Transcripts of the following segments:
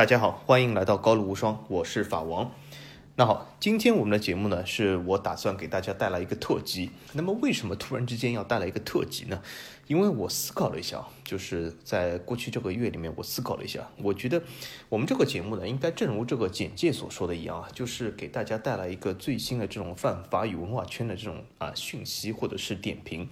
大家好，欢迎来到高露无双，我是法王。那好，今天我们的节目呢，是我打算给大家带来一个特辑。那么为什么突然之间要带来一个特辑呢？因为我思考了一下，就是在过去这个月里面，我思考了一下，我觉得我们这个节目呢，应该正如这个简介所说的一样啊，就是给大家带来一个最新的这种泛法语文化圈的这种啊讯息或者是点评。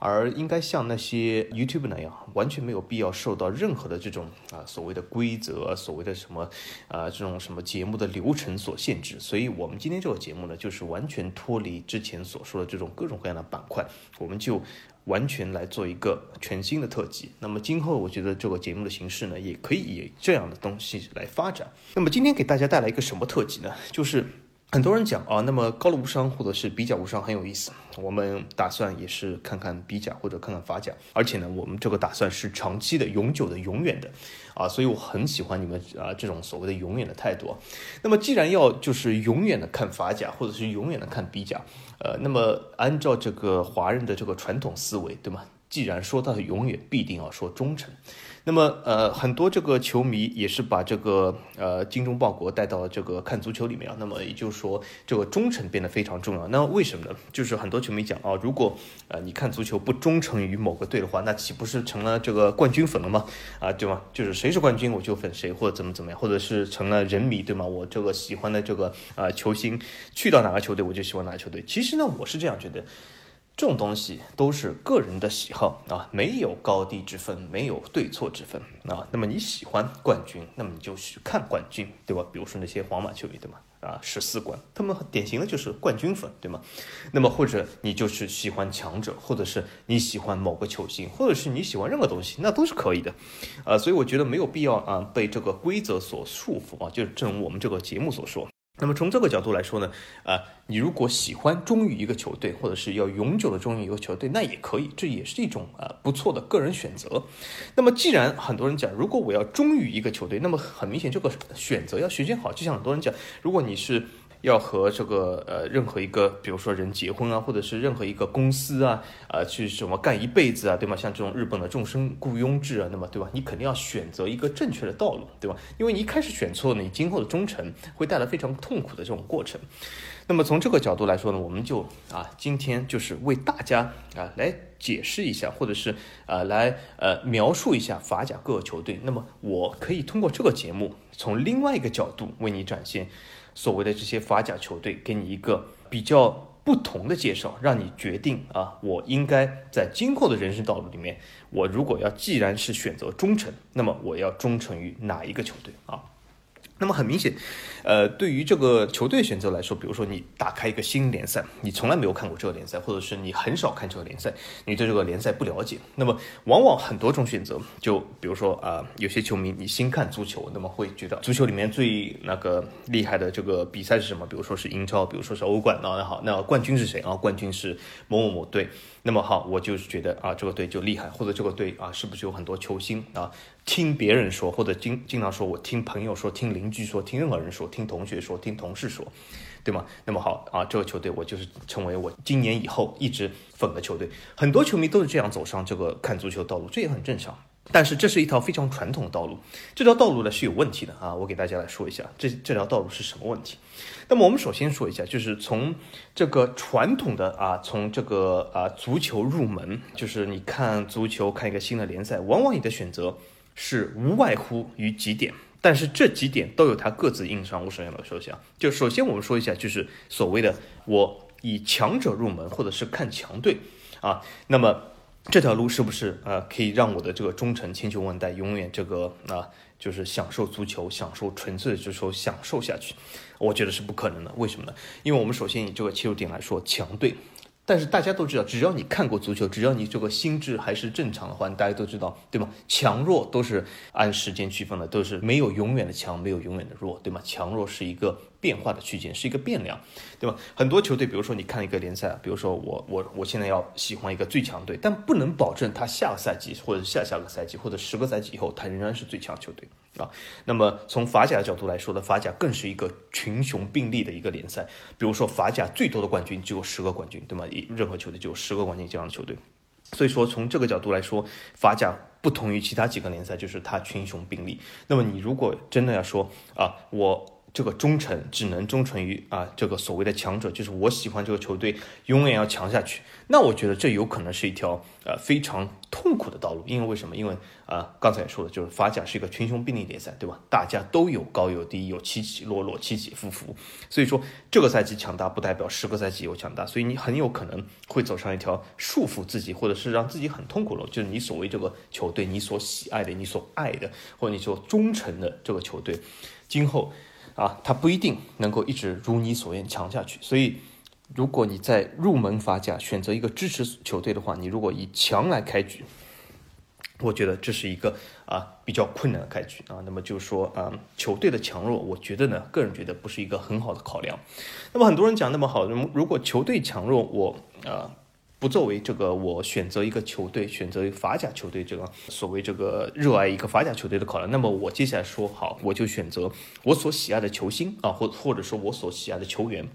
而应该像那些 YouTube 那样，完全没有必要受到任何的这种啊所谓的规则、所谓的什么啊这种什么节目的流程所限制。所以，我们今天这个节目呢，就是完全脱离之前所说的这种各种各样的板块，我们就完全来做一个全新的特辑。那么，今后我觉得这个节目的形式呢，也可以以这样的东西来发展。那么，今天给大家带来一个什么特辑呢？就是。很多人讲啊，那么高卢无伤或者是比甲无伤很有意思。我们打算也是看看比甲或者看看法甲，而且呢，我们这个打算是长期的、永久的、永远的啊，所以我很喜欢你们啊这种所谓的永远的态度。那么既然要就是永远的看法甲或者是永远的看比甲，呃，那么按照这个华人的这个传统思维，对吗？既然说到永远，必定要说忠诚。那么，呃，很多这个球迷也是把这个呃精忠报国带到这个看足球里面啊。那么也就是说，这个忠诚变得非常重要。那为什么呢？就是很多球迷讲啊，如果呃你看足球不忠诚于某个队的话，那岂不是成了这个冠军粉了吗？啊，对吗？就是谁是冠军我就粉谁，或者怎么怎么样，或者是成了人迷，对吗？我这个喜欢的这个啊球星去到哪个球队我就喜欢哪个球队。其实呢，我是这样觉得。这种东西都是个人的喜好啊，没有高低之分，没有对错之分啊。那么你喜欢冠军，那么你就去看冠军，对吧？比如说那些皇马球迷，对吗？啊，十四冠，他们典型的就是冠军粉，对吗？那么或者你就是喜欢强者，或者是你喜欢某个球星，或者是你喜欢任何东西，那都是可以的，啊，所以我觉得没有必要啊被这个规则所束缚啊，就是正如我们这个节目所说。那么从这个角度来说呢，啊，你如果喜欢忠于一个球队，或者是要永久的忠于一个球队，那也可以，这也是一种啊不错的个人选择。那么既然很多人讲，如果我要忠于一个球队，那么很明显这个选择要选选好。就像很多人讲，如果你是。要和这个呃任何一个，比如说人结婚啊，或者是任何一个公司啊，啊去什么干一辈子啊，对吗？像这种日本的终身雇佣制啊，那么对吧？你肯定要选择一个正确的道路，对吧？因为你一开始选错了，你今后的忠诚会带来非常痛苦的这种过程。那么从这个角度来说呢，我们就啊今天就是为大家啊来解释一下，或者是啊来呃描述一下法甲各个球队。那么我可以通过这个节目，从另外一个角度为你展现。所谓的这些法甲球队，给你一个比较不同的介绍，让你决定啊，我应该在今后的人生道路里面，我如果要既然是选择忠诚，那么我要忠诚于哪一个球队啊？那么很明显，呃，对于这个球队选择来说，比如说你打开一个新联赛，你从来没有看过这个联赛，或者是你很少看这个联赛，你对这个联赛不了解，那么往往很多种选择，就比如说啊，有些球迷你新看足球，那么会觉得足球里面最那个厉害的这个比赛是什么？比如说是英超，比如说是欧冠，那好，那冠军是谁啊？冠军是某某某队。那么好，我就是觉得啊，这个队就厉害，或者这个队啊，是不是有很多球星啊？听别人说，或者经经常说，我听朋友说，听邻居说，听任何人说，听同学说，听同事说，对吗？那么好啊，这个球队我就是成为我今年以后一直粉的球队。很多球迷都是这样走上这个看足球道路，这也很正常。但是这是一条非常传统的道路，这条道路呢是有问题的啊！我给大家来说一下，这这条道路是什么问题？那么我们首先说一下，就是从这个传统的啊，从这个啊足球入门，就是你看足球看一个新的联赛，往往你的选择是无外乎于几点，但是这几点都有它各自硬伤。我首先来说一下，就首先我们说一下，就是所谓的我以强者入门，或者是看强队啊，那么。这条路是不是呃可以让我的这个忠诚千秋万代，永远这个啊就是享受足球，享受纯粹的足球，享受下去？我觉得是不可能的。为什么呢？因为我们首先以这个切入点来说，强队。但是大家都知道，只要你看过足球，只要你这个心智还是正常的话，大家都知道，对吗？强弱都是按时间区分的，都是没有永远的强，没有永远的弱，对吗？强弱是一个变化的区间，是一个变量，对吧？很多球队，比如说你看一个联赛，比如说我我我现在要喜欢一个最强队，但不能保证他下个赛季或者下下个赛季或者十个赛季以后，他仍然是最强球队。啊，那么从法甲的角度来说呢，法甲更是一个群雄并立的一个联赛。比如说法甲最多的冠军只有十个冠军，对吗？一任何球队就有十个冠军这样的球队。所以说从这个角度来说，法甲不同于其他几个联赛，就是它群雄并立。那么你如果真的要说啊，我。这个忠诚只能忠诚于啊，这个所谓的强者，就是我喜欢这个球队，永远要强下去。那我觉得这有可能是一条呃非常痛苦的道路，因为为什么？因为啊，刚才也说了，就是法甲是一个群雄并立联赛，对吧？大家都有高有低，有起起落落，起起伏伏。所以说，这个赛季强大不代表十个赛季有强大，所以你很有可能会走上一条束缚自己，或者是让自己很痛苦的路，就是你所谓这个球队，你所喜爱的，你所爱的，或者你所忠诚的这个球队，今后。啊，他不一定能够一直如你所愿强下去。所以，如果你在入门法甲选择一个支持球队的话，你如果以强来开局，我觉得这是一个啊比较困难的开局啊。那么就是说啊，球队的强弱，我觉得呢，个人觉得不是一个很好的考量。那么很多人讲那么好，如果球队强弱，我啊。不作为这个我选择一个球队，选择法甲球队这个所谓这个热爱一个法甲球队的考量，那么我接下来说好，我就选择我所喜爱的球星啊，或或者说我所喜爱的球员，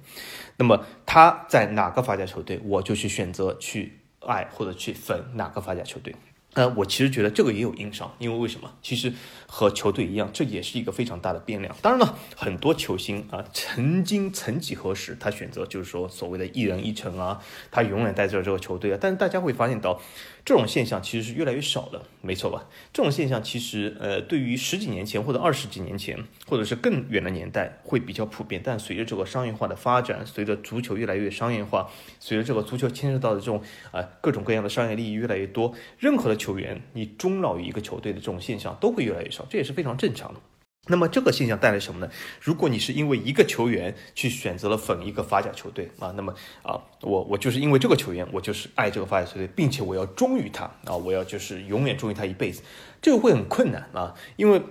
那么他在哪个法甲球队，我就去选择去爱或者去粉哪个法甲球队。呃，我其实觉得这个也有硬伤，因为为什么？其实和球队一样，这也是一个非常大的变量。当然了，很多球星啊，曾经曾几何时，他选择就是说所谓的一人一城啊，他永远带着这个球队啊。但是大家会发现到。这种现象其实是越来越少了，没错吧？这种现象其实，呃，对于十几年前或者二十几年前，或者是更远的年代会比较普遍。但随着这个商业化的发展，随着足球越来越商业化，随着这个足球牵涉到的这种啊各种各样的商业利益越来越多，任何的球员你终老于一个球队的这种现象都会越来越少，这也是非常正常的。那么这个现象带来什么呢？如果你是因为一个球员去选择了粉一个法甲球队啊，那么啊，我我就是因为这个球员，我就是爱这个法甲球队，并且我要忠于他啊，我要就是永远忠于他一辈子，这个会很困难啊，因为。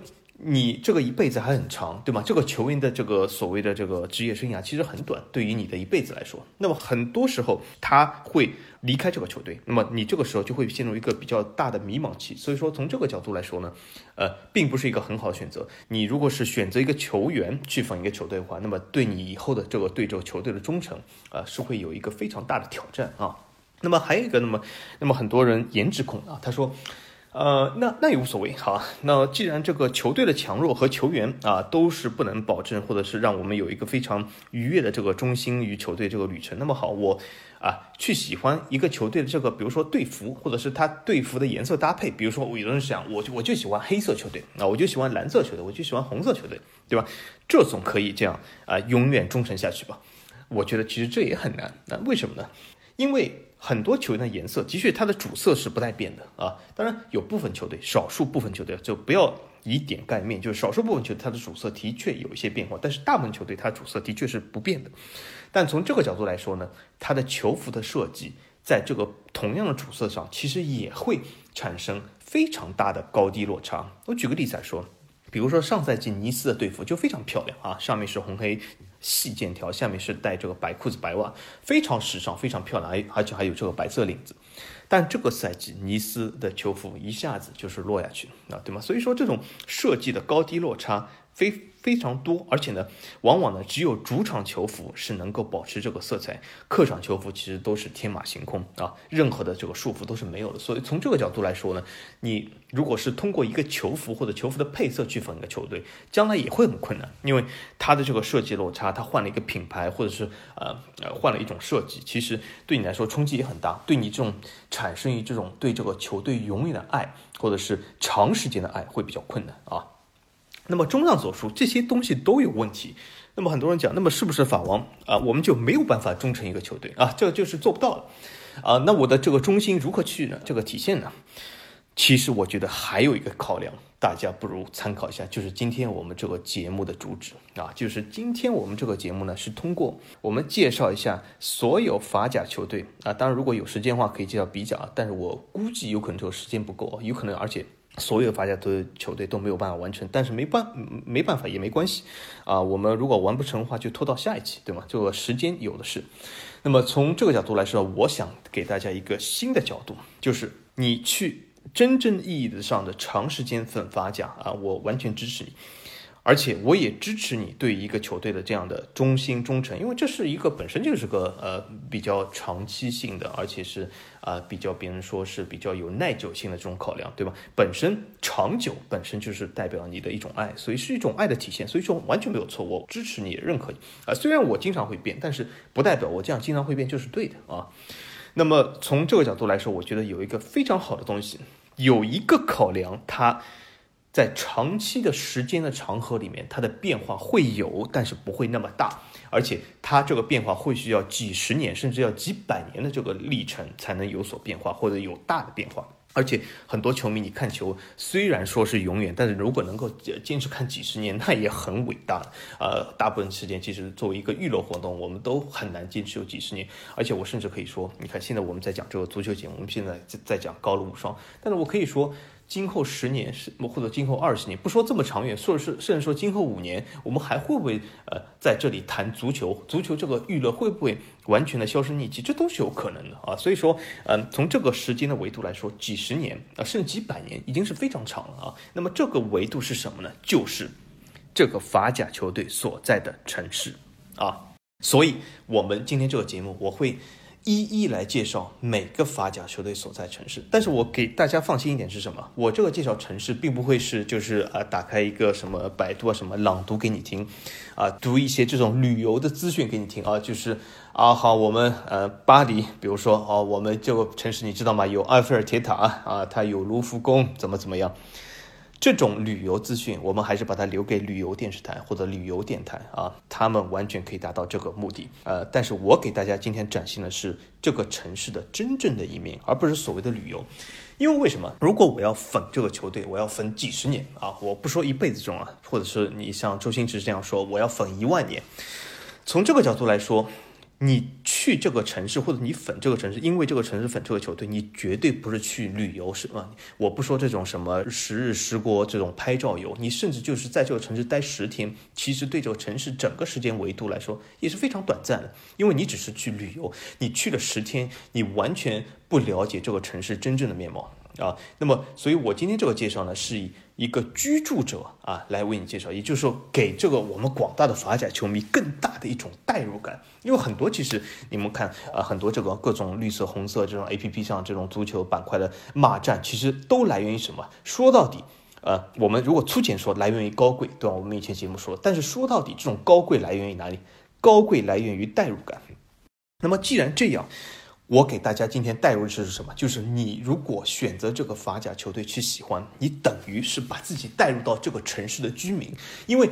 你这个一辈子还很长，对吗？这个球员的这个所谓的这个职业生涯其实很短，对于你的一辈子来说，那么很多时候他会离开这个球队，那么你这个时候就会陷入一个比较大的迷茫期。所以说，从这个角度来说呢，呃，并不是一个很好的选择。你如果是选择一个球员去访一个球队的话，那么对你以后的这个对这个球队的忠诚，呃，是会有一个非常大的挑战啊。那么还有一个，那么那么很多人颜值控啊，他说。呃，那那也无所谓，好，那既然这个球队的强弱和球员啊都是不能保证，或者是让我们有一个非常愉悦的这个忠心于球队这个旅程，那么好，我啊去喜欢一个球队的这个，比如说队服，或者是他队服的颜色搭配，比如说我有的人想，我就我就喜欢黑色球队，啊，我就喜欢蓝色球队，我就喜欢红色球队，对吧？这总可以这样啊，永远忠诚下去吧？我觉得其实这也很难，那为什么呢？因为。很多球员的颜色的确，它的主色是不带变的啊。当然，有部分球队，少数部分球队就不要以点盖面，就是少数部分球队它的主色的确有一些变化，但是大部分球队它主色的确是不变的。但从这个角度来说呢，它的球服的设计在这个同样的主色上，其实也会产生非常大的高低落差。我举个例子来说，比如说上赛季尼斯的队服就非常漂亮啊，上面是红黑。细剑条下面是带这个白裤子白袜，非常时尚，非常漂亮，而而且还有这个白色领子。但这个赛季尼斯的球服一下子就是落下去了啊，对吗？所以说这种设计的高低落差非。非常多，而且呢，往往呢，只有主场球服是能够保持这个色彩，客场球服其实都是天马行空啊，任何的这个束缚都是没有的。所以从这个角度来说呢，你如果是通过一个球服或者球服的配色去粉一个球队，将来也会很困难，因为它的这个设计落差，它换了一个品牌或者是呃呃换了一种设计，其实对你来说冲击也很大，对你这种产生于这种对这个球队永远的爱或者是长时间的爱会比较困难啊。那么综上所述，这些东西都有问题。那么很多人讲，那么是不是法王啊？我们就没有办法忠诚一个球队啊？这就是做不到的啊。那我的这个忠心如何去呢？这个体现呢？其实我觉得还有一个考量，大家不如参考一下，就是今天我们这个节目的主旨啊，就是今天我们这个节目呢，是通过我们介绍一下所有法甲球队啊。当然，如果有时间的话，可以介绍比甲，但是我估计有可能这个时间不够啊，有可能而且。所有法甲的球队都没有办法完成，但是没办没办法也没关系，啊，我们如果完不成的话，就拖到下一期，对吗？这个时间有的是。那么从这个角度来说，我想给大家一个新的角度，就是你去真正意义的上的长时间粉法甲啊，我完全支持你。而且我也支持你对一个球队的这样的忠心忠诚，因为这是一个本身就是个呃比较长期性的，而且是啊比较别人说是比较有耐久性的这种考量，对吧？本身长久本身就是代表你的一种爱，所以是一种爱的体现，所以说完全没有错，我支持你，认可你啊。虽然我经常会变，但是不代表我这样经常会变就是对的啊。那么从这个角度来说，我觉得有一个非常好的东西，有一个考量，它。在长期的时间的长河里面，它的变化会有，但是不会那么大，而且它这个变化会需要几十年，甚至要几百年的这个历程才能有所变化或者有大的变化。而且很多球迷，你看球虽然说是永远，但是如果能够坚持看几十年，那也很伟大。呃，大部分时间其实作为一个娱乐活动，我们都很难坚持有几十年。而且我甚至可以说，你看现在我们在讲这个足球节目，我们现在在讲高卢无双，但是我可以说。今后十年是或者今后二十年，不说这么长远，说是甚至说今后五年，我们还会不会呃在这里谈足球？足球这个娱乐会不会完全的销声匿迹？这都是有可能的啊。所以说，嗯，从这个时间的维度来说，几十年啊，甚至几百年已经是非常长了啊。那么这个维度是什么呢？就是这个法甲球队所在的城市啊。所以我们今天这个节目，我会。一一来介绍每个法甲球队所在城市，但是我给大家放心一点是什么？我这个介绍城市并不会是就是啊，打开一个什么百度啊什么朗读给你听，啊，读一些这种旅游的资讯给你听啊，就是啊好，我们呃巴黎，比如说哦，我们这个城市你知道吗？有埃菲尔铁塔啊，它有卢浮宫，怎么怎么样？这种旅游资讯，我们还是把它留给旅游电视台或者旅游电台啊，他们完全可以达到这个目的。呃，但是我给大家今天展现的是这个城市的真正的一面，而不是所谓的旅游。因为为什么？如果我要粉这个球队，我要粉几十年啊，我不说一辈子这种啊，或者是你像周星驰这样说，我要粉一万年。从这个角度来说。你去这个城市，或者你粉这个城市，因为这个城市粉这个球队，你绝对不是去旅游，是吧？我不说这种什么十日十国这种拍照游，你甚至就是在这个城市待十天，其实对这个城市整个时间维度来说也是非常短暂的，因为你只是去旅游，你去了十天，你完全不了解这个城市真正的面貌。啊，那么，所以我今天这个介绍呢，是以一个居住者啊来为你介绍，也就是说，给这个我们广大的法甲球迷更大的一种代入感。因为很多其实你们看啊，很多这个各种绿色、红色这种 A P P 上这种足球板块的骂战，其实都来源于什么？说到底，呃，我们如果粗浅说，来源于高贵，对吧？我们以前节目说，但是说到底，这种高贵来源于哪里？高贵来源于代入感。那么既然这样。我给大家今天带入的是什么？就是你如果选择这个法甲球队去喜欢，你等于是把自己带入到这个城市的居民。因为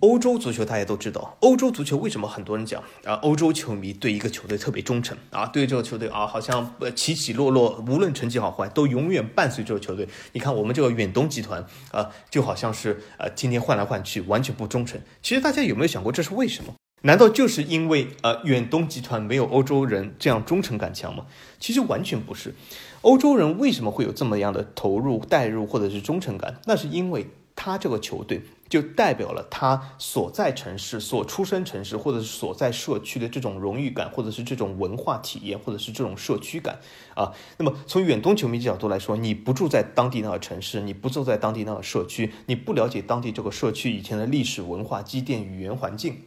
欧洲足球大家都知道，欧洲足球为什么很多人讲啊？欧洲球迷对一个球队特别忠诚啊，对这个球队啊，好像呃起起落落，无论成绩好坏，都永远伴随这个球队。你看我们这个远东集团啊，就好像是呃天天换来换去，完全不忠诚。其实大家有没有想过这是为什么？难道就是因为呃远东集团没有欧洲人这样忠诚感强吗？其实完全不是。欧洲人为什么会有这么样的投入、代入或者是忠诚感？那是因为他这个球队就代表了他所在城市、所出生城市或者是所在社区的这种荣誉感，或者是这种文化体验，或者是这种社区感啊。那么从远东球迷角度来说，你不住在当地那个城市，你不住在当地那个社区，你不了解当地这个社区以前的历史文化积淀、语言环境。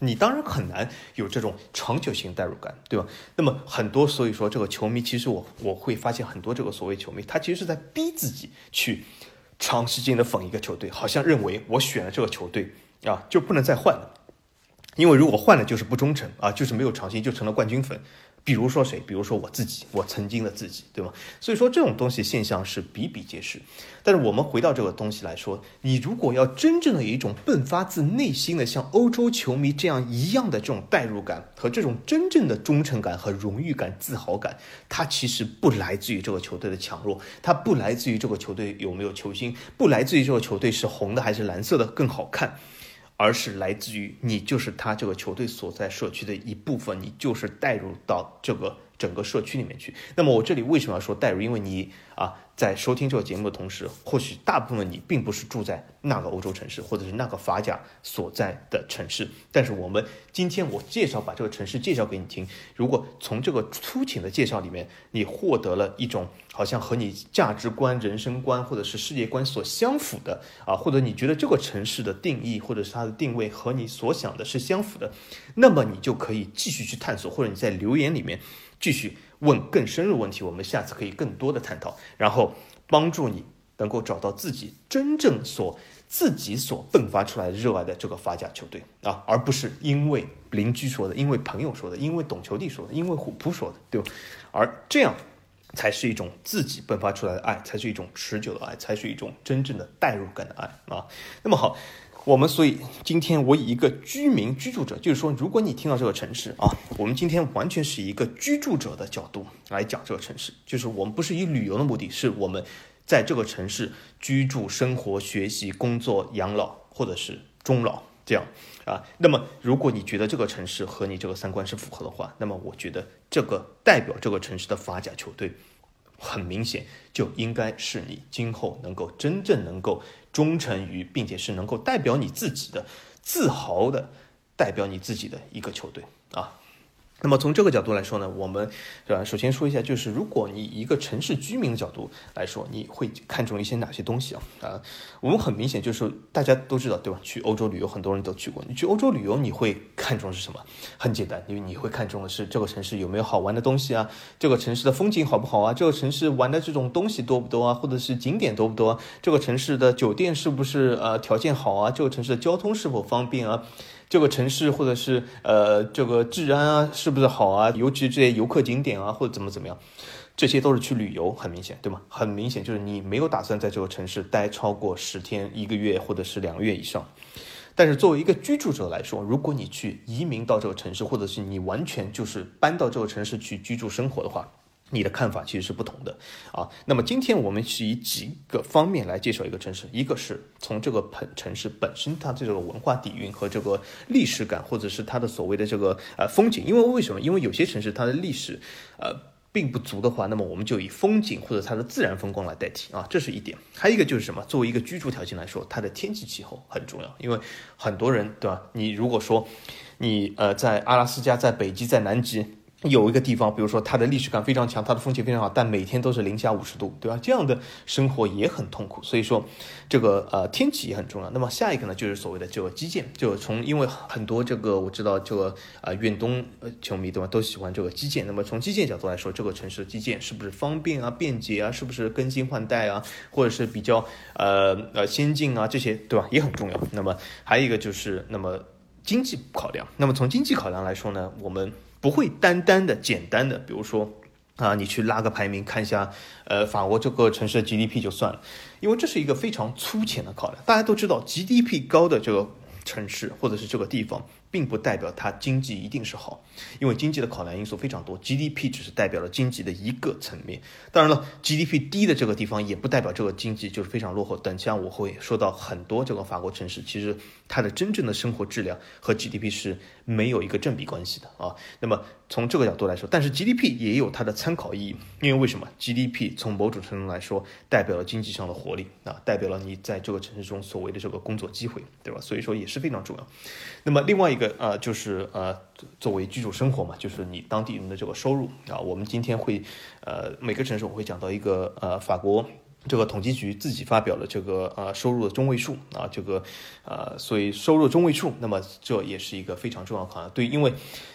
你当然很难有这种长久性代入感，对吧？那么很多，所以说这个球迷，其实我我会发现很多这个所谓球迷，他其实是在逼自己去长时间的粉一个球队，好像认为我选了这个球队啊就不能再换了，因为如果换了就是不忠诚啊，就是没有长心，就成了冠军粉。比如说谁？比如说我自己，我曾经的自己，对吗？所以说这种东西现象是比比皆是。但是我们回到这个东西来说，你如果要真正的有一种迸发自内心的像欧洲球迷这样一样的这种代入感和这种真正的忠诚感和荣誉感、自豪感，它其实不来自于这个球队的强弱，它不来自于这个球队有没有球星，不来自于这个球队是红的还是蓝色的更好看。而是来自于你就是他这个球队所在社区的一部分，你就是带入到这个整个社区里面去。那么我这里为什么要说带入？因为你啊，在收听这个节目的同时，或许大部分你并不是住在那个欧洲城市，或者是那个法甲所在的城市。但是我们今天我介绍把这个城市介绍给你听，如果从这个粗浅的介绍里面，你获得了一种好像和你价值观、人生观或者是世界观所相符的啊，或者你觉得这个城市的定义或者是它的定位和你所想的是相符的，那么你就可以继续去探索，或者你在留言里面继续。问更深入问题，我们下次可以更多的探讨，然后帮助你能够找到自己真正所自己所迸发出来热爱的这个法甲球队啊，而不是因为邻居说的，因为朋友说的，因为懂球帝说的，因为虎扑说的，对吧？而这样才是一种自己迸发出来的爱，才是一种持久的爱，才是一种真正的代入感的爱啊。那么好。我们所以今天我以一个居民居住者，就是说，如果你听到这个城市啊，我们今天完全是一个居住者的角度来讲这个城市，就是我们不是以旅游的目的，是我们在这个城市居住、生活、学习、工作、养老或者是终老这样啊。那么，如果你觉得这个城市和你这个三观是符合的话，那么我觉得这个代表这个城市的法甲球队。很明显，就应该是你今后能够真正能够忠诚于，并且是能够代表你自己的自豪的，代表你自己的一个球队啊。那么从这个角度来说呢，我们对吧？首先说一下，就是如果你一个城市居民的角度来说，你会看重一些哪些东西啊？啊，我们很明显就是大家都知道，对吧？去欧洲旅游，很多人都去过。你去欧洲旅游，你会看重是什么？很简单，因为你会看重的是这个城市有没有好玩的东西啊？这个城市的风景好不好啊？这个城市玩的这种东西多不多啊？或者是景点多不多？这个城市的酒店是不是呃条件好啊？这个城市的交通是否方便啊？这个城市或者是呃这个治安啊是不是好啊？尤其这些游客景点啊或者怎么怎么样，这些都是去旅游，很明显对吗？很明显就是你没有打算在这个城市待超过十天、一个月或者是两个月以上。但是作为一个居住者来说，如果你去移民到这个城市，或者是你完全就是搬到这个城市去居住生活的话。你的看法其实是不同的啊。那么今天我们是以几个方面来介绍一个城市，一个是从这个本城市本身它这个文化底蕴和这个历史感，或者是它的所谓的这个呃风景。因为为什么？因为有些城市它的历史呃并不足的话，那么我们就以风景或者它的自然风光来代替啊，这是一点。还有一个就是什么？作为一个居住条件来说，它的天气气候很重要。因为很多人对吧？你如果说你呃在阿拉斯加、在北极、在南极。有一个地方，比如说它的历史感非常强，它的风景非常好，但每天都是零下五十度，对吧？这样的生活也很痛苦。所以说，这个呃天气也很重要。那么下一个呢，就是所谓的这个基建，就从因为很多这个我知道这个啊远东球迷对吧，都喜欢这个基建。那么从基建角度来说，这个城市的基建是不是方便啊、便捷啊，是不是更新换代啊，或者是比较呃呃先进啊，这些对吧，也很重要。那么还有一个就是那么经济考量。那么从经济考量来说呢，我们。不会单单的、简单的，比如说啊，你去拉个排名看一下，呃，法国这个城市的 GDP 就算了，因为这是一个非常粗浅的考量。大家都知道，GDP 高的这个城市或者是这个地方。并不代表它经济一定是好，因为经济的考量因素非常多，GDP 只是代表了经济的一个层面。当然了，GDP 低的这个地方也不代表这个经济就是非常落后。等下我会说到很多这个法国城市，其实它的真正的生活质量和 GDP 是没有一个正比关系的啊。那么从这个角度来说，但是 GDP 也有它的参考意义，因为为什么 GDP 从某种程度来说代表了经济上的活力啊，代表了你在这个城市中所谓的这个工作机会，对吧？所以说也是非常重要。那么另外一个。呃，就是呃，作为居住生活嘛，就是你当地人的这个收入啊。我们今天会，呃，每个城市我会讲到一个呃，法国这个统计局自己发表了这个呃收入的中位数啊，这个呃，所以收入中位数，那么这也是一个非常重要考量。对，因为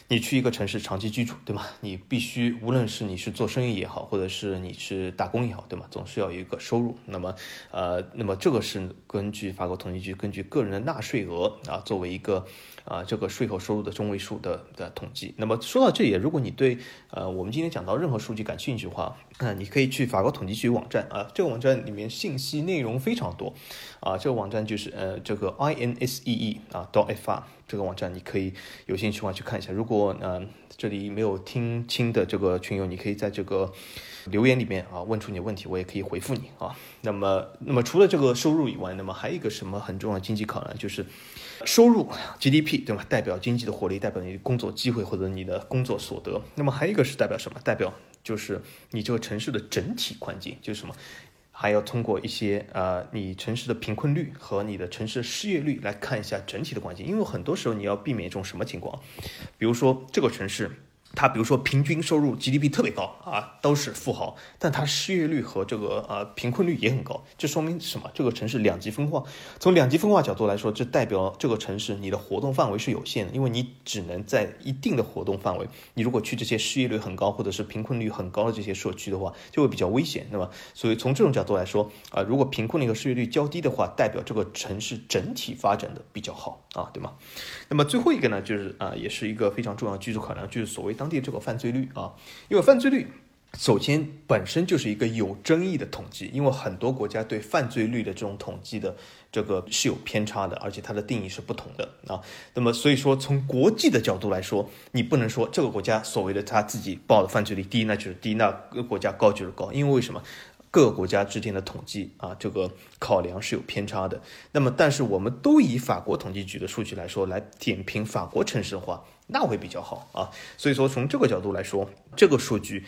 你去一个城市长期居住，对吗？你必须无论是你是做生意也好，或者是你是打工也好，对吗？总是要有一个收入。那么呃，那么这个是根据法国统计局根据个人的纳税额啊，作为一个。啊，这个税后收入的中位数的的统计。那么说到这里，如果你对呃我们今天讲到任何数据感兴趣的话，那你可以去法国统计局网站啊，这个网站里面信息内容非常多啊。这个网站就是呃这个 i n s e e 啊 dot f r 这个网站，你可以有兴趣的话去看一下。如果呃这里没有听清的这个群友，你可以在这个留言里面啊问出你的问题，我也可以回复你啊。那么那么除了这个收入以外，那么还有一个什么很重要的经济考量就是。收入 GDP 对吧？代表经济的活力，代表你工作机会或者你的工作所得。那么还有一个是代表什么？代表就是你这个城市的整体环境，就是什么？还要通过一些呃，你城市的贫困率和你的城市失业率来看一下整体的环境，因为很多时候你要避免一种什么情况，比如说这个城市。他比如说平均收入 GDP 特别高啊，都是富豪，但他失业率和这个呃贫困率也很高，这说明什么？这个城市两极分化。从两极分化角度来说，这代表这个城市你的活动范围是有限的，因为你只能在一定的活动范围。你如果去这些失业率很高或者是贫困率很高的这些社区的话，就会比较危险，对吧？所以从这种角度来说啊，如果贫困率和失业率较低的话，代表这个城市整体发展的比较好啊，对吗？那么最后一个呢，就是啊，也是一个非常重要的居住考量，就是所谓。当地这个犯罪率啊，因为犯罪率首先本身就是一个有争议的统计，因为很多国家对犯罪率的这种统计的这个是有偏差的，而且它的定义是不同的啊。那么所以说，从国际的角度来说，你不能说这个国家所谓的他自己报的犯罪率低，那就是低；那个国家高就是高，因为为什么？各个国家之间的统计啊，这个考量是有偏差的。那么，但是我们都以法国统计局的数据来说，来点评法国城市的话。那会比较好啊，所以说从这个角度来说，这个数据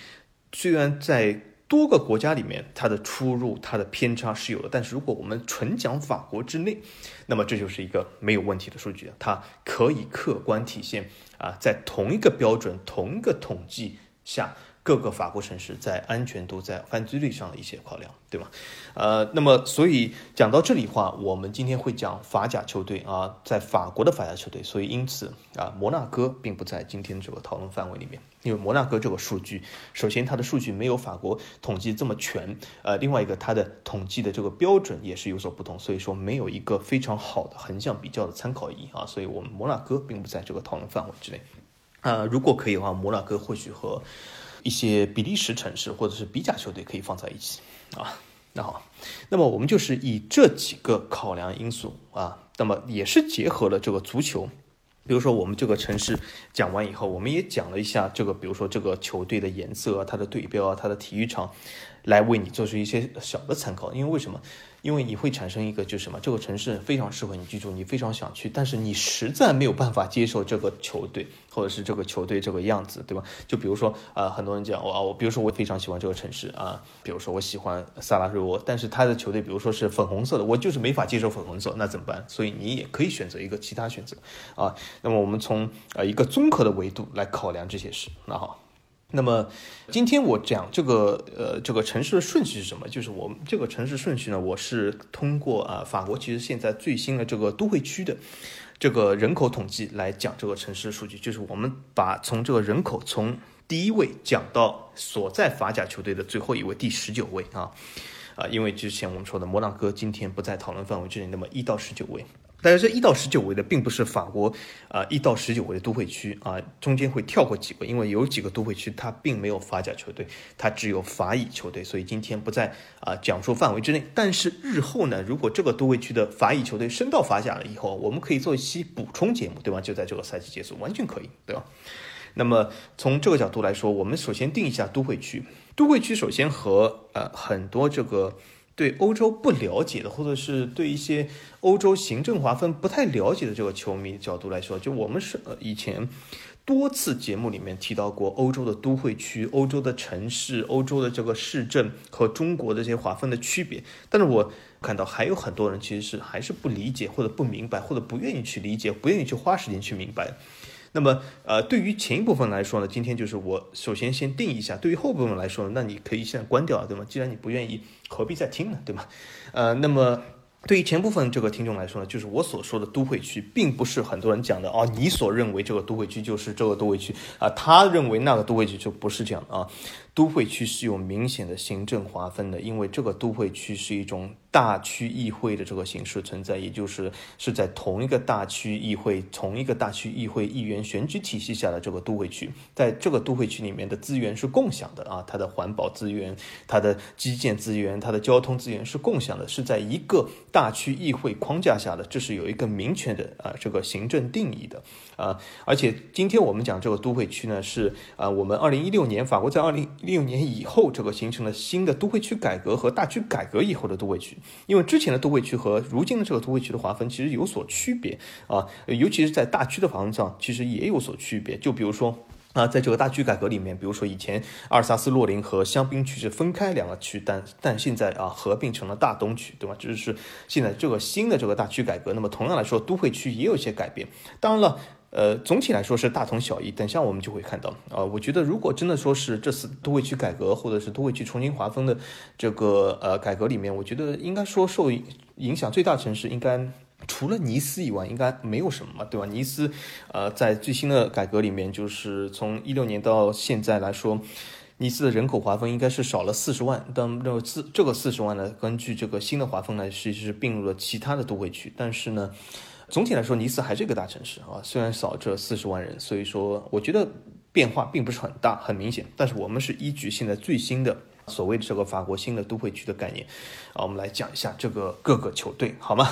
虽然在多个国家里面它的出入、它的偏差是有的，但是如果我们纯讲法国之内，那么这就是一个没有问题的数据，它可以客观体现啊，在同一个标准、同一个统计下。各个法国城市在安全度、在犯罪率上的一些考量，对吧？呃，那么所以讲到这里话，我们今天会讲法甲球队啊，在法国的法甲球队，所以因此啊，摩纳哥并不在今天这个讨论范围里面，因为摩纳哥这个数据，首先它的数据没有法国统计这么全，呃，另外一个它的统计的这个标准也是有所不同，所以说没有一个非常好的横向比较的参考意义啊，所以我们摩纳哥并不在这个讨论范围之内。呃，如果可以的话，摩纳哥或许和一些比利时城市或者是比甲球队可以放在一起啊，那好，那么我们就是以这几个考量因素啊，那么也是结合了这个足球，比如说我们这个城市讲完以后，我们也讲了一下这个，比如说这个球队的颜色啊，它的对标啊，它的体育场，来为你做出一些小的参考，因为为什么？因为你会产生一个就是什么，这个城市非常适合你居住，你非常想去，但是你实在没有办法接受这个球队，或者是这个球队这个样子，对吧？就比如说，呃，很多人讲我啊，我比如说我非常喜欢这个城市啊，比如说我喜欢萨拉热窝，但是他的球队比如说是粉红色的，我就是没法接受粉红色，那怎么办？所以你也可以选择一个其他选择啊。那么我们从呃一个综合的维度来考量这些事，那好。那么，今天我讲这个呃这个城市的顺序是什么？就是我们这个城市顺序呢，我是通过啊法国其实现在最新的这个都会区的这个人口统计来讲这个城市的数据。就是我们把从这个人口从第一位讲到所在法甲球队的最后一位第十九位啊啊，因为之前我们说的摩纳哥今天不在讨论范围之内，那么一到十九位。但是这一到十九位的并不是法国啊，一到十九位的都会区啊，中间会跳过几个，因为有几个都会区它并没有法甲球队，它只有法乙球队，所以今天不在啊讲述范围之内。但是日后呢，如果这个都会区的法乙球队升到法甲了以后，我们可以做一期补充节目，对吧？就在这个赛季结束，完全可以，对吧？那么从这个角度来说，我们首先定一下都会区，都会区首先和呃很多这个。对欧洲不了解的，或者是对一些欧洲行政划分不太了解的这个球迷角度来说，就我们是以前多次节目里面提到过欧洲的都会区、欧洲的城市、欧洲的这个市镇和中国的这些划分的区别。但是我看到还有很多人其实是还是不理解或者不明白，或者不愿意去理解，不愿意去花时间去明白。那么，呃，对于前一部分来说呢，今天就是我首先先定一下；对于后部分来说，那你可以现在关掉了，对吗？既然你不愿意，何必再听呢，对吗？呃，那么对于前部分这个听众来说呢，就是我所说的都会区，并不是很多人讲的哦，你所认为这个都会区就是这个都会区啊，他认为那个都会区就不是这样啊。都会区是有明显的行政划分的，因为这个都会区是一种大区议会的这个形式存在，也就是是在同一个大区议会、同一个大区议会议员选举体系下的这个都会区，在这个都会区里面的资源是共享的啊，它的环保资源、它的基建资源、它的交通资源是共享的，是在一个大区议会框架下的，这是有一个明确的啊这个行政定义的啊，而且今天我们讲这个都会区呢，是啊我们二零一六年法国在二零。六年以后，这个形成了新的都会区改革和大区改革以后的都会区，因为之前的都会区和如今的这个都会区的划分其实有所区别啊，尤其是在大区的划分上，其实也有所区别。就比如说，啊，在这个大区改革里面，比如说以前阿尔萨斯洛林和香槟区是分开两个区，但但现在啊合并成了大东区，对吧？就是现在这个新的这个大区改革。那么同样来说，都会区也有一些改变。当然了，呃，总体来说是大同小异。等下我们就会看到啊，我觉得如果真的说是这次都会区改革或者是都会区重新划分的这个呃改革里面，我觉得应该说受影响最大城市应该。除了尼斯以外，应该没有什么嘛，对吧？尼斯，呃，在最新的改革里面，就是从一六年到现在来说，尼斯的人口划分应该是少了四十万。但这四这个四十万呢，根据这个新的划分呢，其实是并入了其他的都会区。但是呢，总体来说，尼斯还是一个大城市啊，虽然少这四十万人，所以说我觉得变化并不是很大，很明显。但是我们是依据现在最新的所谓的这个法国新的都会区的概念啊，我们来讲一下这个各个球队，好吗？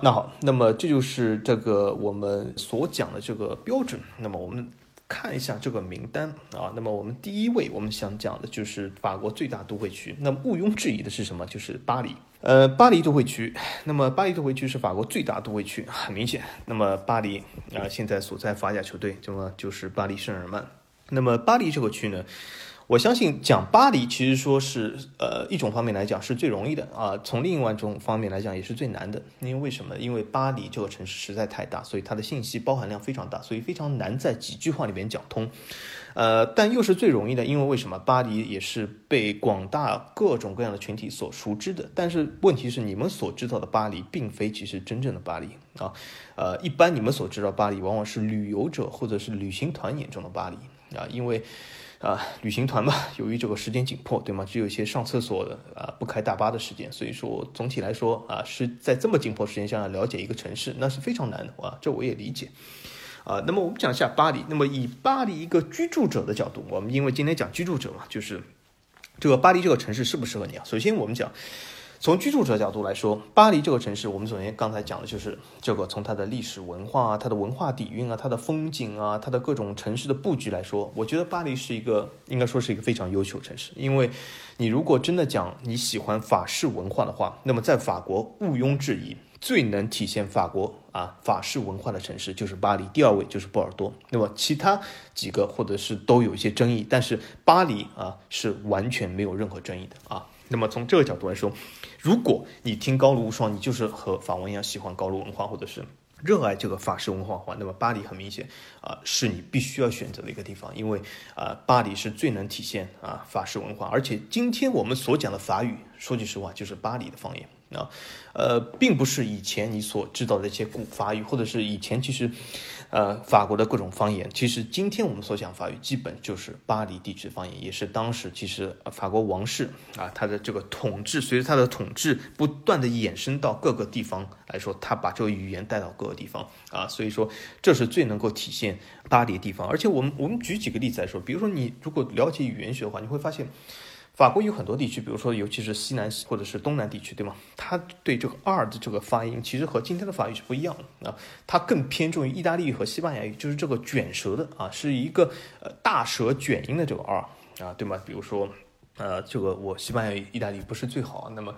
那好，那么这就是这个我们所讲的这个标准。那么我们看一下这个名单啊。那么我们第一位我们想讲的就是法国最大都会区。那么毋庸置疑的是什么？就是巴黎。呃，巴黎都会区。那么巴黎都会区是法国最大都会区，很明显。那么巴黎啊，现在所在法甲球队，那么就是巴黎圣日耳曼。那么巴黎这个区呢？我相信讲巴黎，其实说是呃一种方面来讲是最容易的啊，从另外一种方面来讲也是最难的。因为为什么？因为巴黎这个城市实在太大，所以它的信息包含量非常大，所以非常难在几句话里面讲通。呃，但又是最容易的，因为为什么？巴黎也是被广大各种各样的群体所熟知的。但是问题是，你们所知道的巴黎，并非其实真正的巴黎啊。呃，一般你们所知道巴黎，往往是旅游者或者是旅行团眼中的巴黎啊，因为。啊，旅行团吧，由于这个时间紧迫，对吗？只有一些上厕所的啊，不开大巴的时间，所以说总体来说啊，是在这么紧迫时间下了解一个城市，那是非常难的啊，这我也理解。啊，那么我们讲一下巴黎，那么以巴黎一个居住者的角度，我们因为今天讲居住者嘛，就是这个巴黎这个城市适不适合你啊？首先我们讲。从居住者角度来说，巴黎这个城市，我们首先刚才讲的就是这个，从它的历史文化啊、它的文化底蕴啊、它的风景啊、它的各种城市的布局来说，我觉得巴黎是一个应该说是一个非常优秀城市。因为，你如果真的讲你喜欢法式文化的话，那么在法国毋庸置疑，最能体现法国啊法式文化的城市就是巴黎，第二位就是波尔多。那么其他几个或者是都有一些争议，但是巴黎啊是完全没有任何争议的啊。那么从这个角度来说，如果你听高卢无双，你就是和法文一样喜欢高卢文化，或者是热爱这个法式文化的话，那么巴黎很明显啊是你必须要选择的一个地方，因为啊巴黎是最能体现啊法式文化，而且今天我们所讲的法语，说句实话就是巴黎的方言。啊，呃，并不是以前你所知道的一些古法语，或者是以前其实，呃，法国的各种方言。其实今天我们所讲法语，基本就是巴黎地区方言，也是当时其实法国王室啊，他的这个统治，随着他的统治不断的衍生到各个地方来说，他把这个语言带到各个地方啊，所以说这是最能够体现巴黎地方。而且我们我们举几个例子来说，比如说你如果了解语言学的话，你会发现。法国有很多地区，比如说，尤其是西南或者是东南地区，对吗？它对这个 R 的这个发音，其实和今天的法语是不一样的啊。它更偏重于意大利语和西班牙语，就是这个卷舌的啊，是一个呃大舌卷音的这个 R 啊，对吗？比如说，呃，这个我西班牙语、意大利不是最好，那么，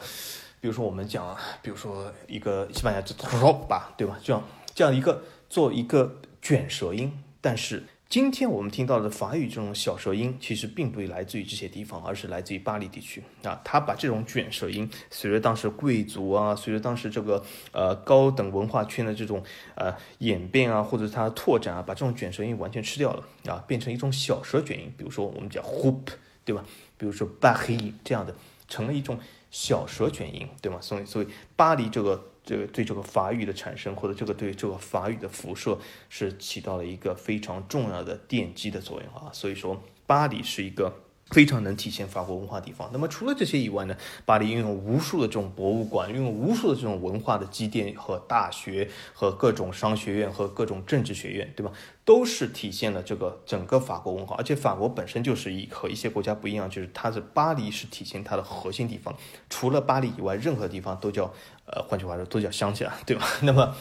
比如说我们讲，比如说一个西班牙字 “ro” 吧，对吧？这样这样一个做一个卷舌音，但是。今天我们听到的法语这种小舌音，其实并不来自于这些地方，而是来自于巴黎地区啊。他把这种卷舌音，随着当时贵族啊，随着当时这个呃高等文化圈的这种呃演变啊，或者它拓展啊，把这种卷舌音完全吃掉了啊，变成一种小舌卷音。比如说我们讲 hoop，对吧？比如说 b a h i 这样的，成了一种小舌卷音，对吗？所以，所以巴黎这个。这个对这个法语的产生，或者这个对这个法语的辐射，是起到了一个非常重要的奠基的作用啊。所以说，巴黎是一个。非常能体现法国文化地方。那么除了这些以外呢，巴黎拥有无数的这种博物馆，拥有无数的这种文化的积淀和大学和各种商学院和各种政治学院，对吧？都是体现了这个整个法国文化。而且法国本身就是一和一些国家不一样，就是它是巴黎是体现它的核心地方。除了巴黎以外，任何地方都叫呃，换句话说都叫乡下，对吧？那么。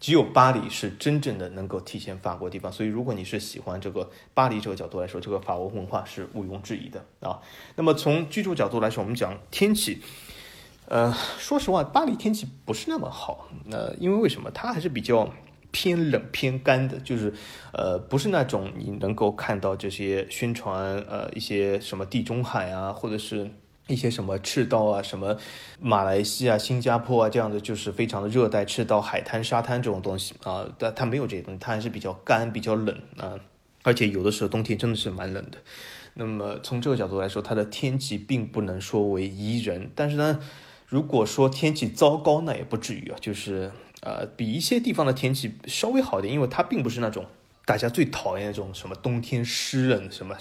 只有巴黎是真正的能够体现法国地方，所以如果你是喜欢这个巴黎这个角度来说，这个法国文化是毋庸置疑的啊。那么从居住角度来说，我们讲天气，呃，说实话，巴黎天气不是那么好。那因为为什么？它还是比较偏冷偏干的，就是呃不是那种你能够看到这些宣传呃一些什么地中海啊，或者是。一些什么赤道啊，什么马来西亚、新加坡啊，这样的就是非常的热带赤道、海滩、沙滩这种东西啊，但它没有这些东西，它还是比较干、比较冷啊，而且有的时候冬天真的是蛮冷的。那么从这个角度来说，它的天气并不能说为宜人，但是呢，如果说天气糟糕，那也不至于啊，就是呃比一些地方的天气稍微好点，因为它并不是那种。大家最讨厌那种什么冬天湿冷，什么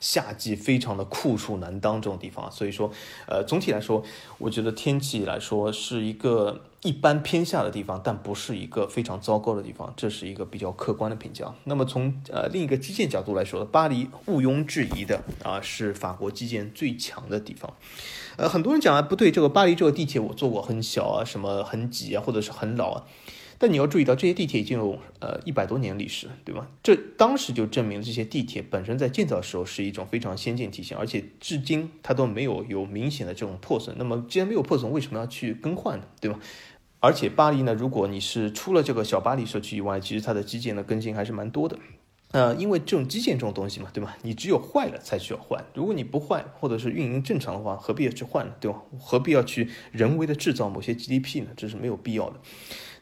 夏季非常的酷暑难当这种地方，所以说，呃，总体来说，我觉得天气来说是一个一般偏下的地方，但不是一个非常糟糕的地方，这是一个比较客观的评价。那么从呃另一个基建角度来说，巴黎毋庸置疑的啊是法国基建最强的地方。呃，很多人讲啊不对，这个巴黎这个地铁我坐过，很小啊，什么很挤啊，或者是很老啊。但你要注意到，这些地铁已经有呃一百多年历史，对吗？这当时就证明了这些地铁本身在建造的时候是一种非常先进体现，而且至今它都没有有明显的这种破损。那么既然没有破损，为什么要去更换呢？对吧？而且巴黎呢，如果你是除了这个小巴黎社区以外，其实它的基建的更新还是蛮多的。呃，因为这种基建这种东西嘛，对吧？你只有坏了才需要换，如果你不坏或者是运营正常的话，何必要去换呢？对吧？何必要去人为的制造某些 GDP 呢？这是没有必要的。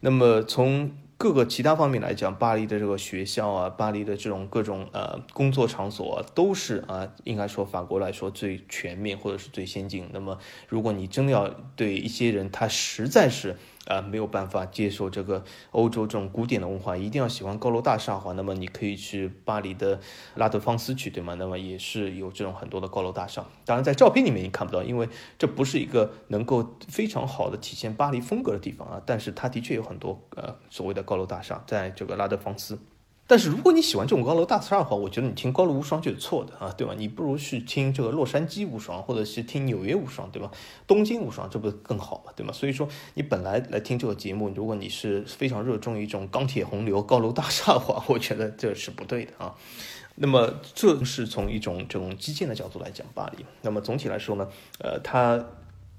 那么从各个其他方面来讲，巴黎的这个学校啊，巴黎的这种各种呃工作场所都是啊，应该说法国来说最全面或者是最先进。那么如果你真的要对一些人，他实在是。啊，没有办法接受这个欧洲这种古典的文化，一定要喜欢高楼大厦的话，那么你可以去巴黎的拉德芳斯去，对吗？那么也是有这种很多的高楼大厦。当然，在照片里面你看不到，因为这不是一个能够非常好的体现巴黎风格的地方啊。但是它的确有很多呃所谓的高楼大厦，在这个拉德芳斯。但是如果你喜欢这种高楼大厦的话，我觉得你听高楼无双就是错的啊，对吧？你不如去听这个洛杉矶无双，或者是听纽约无双，对吧？东京无双，这不更好嘛，对吗？所以说，你本来来听这个节目，如果你是非常热衷于一种钢铁洪流、高楼大厦的话，我觉得这是不对的啊。那么，这是从一种这种基建的角度来讲巴黎。那么总体来说呢，呃，它。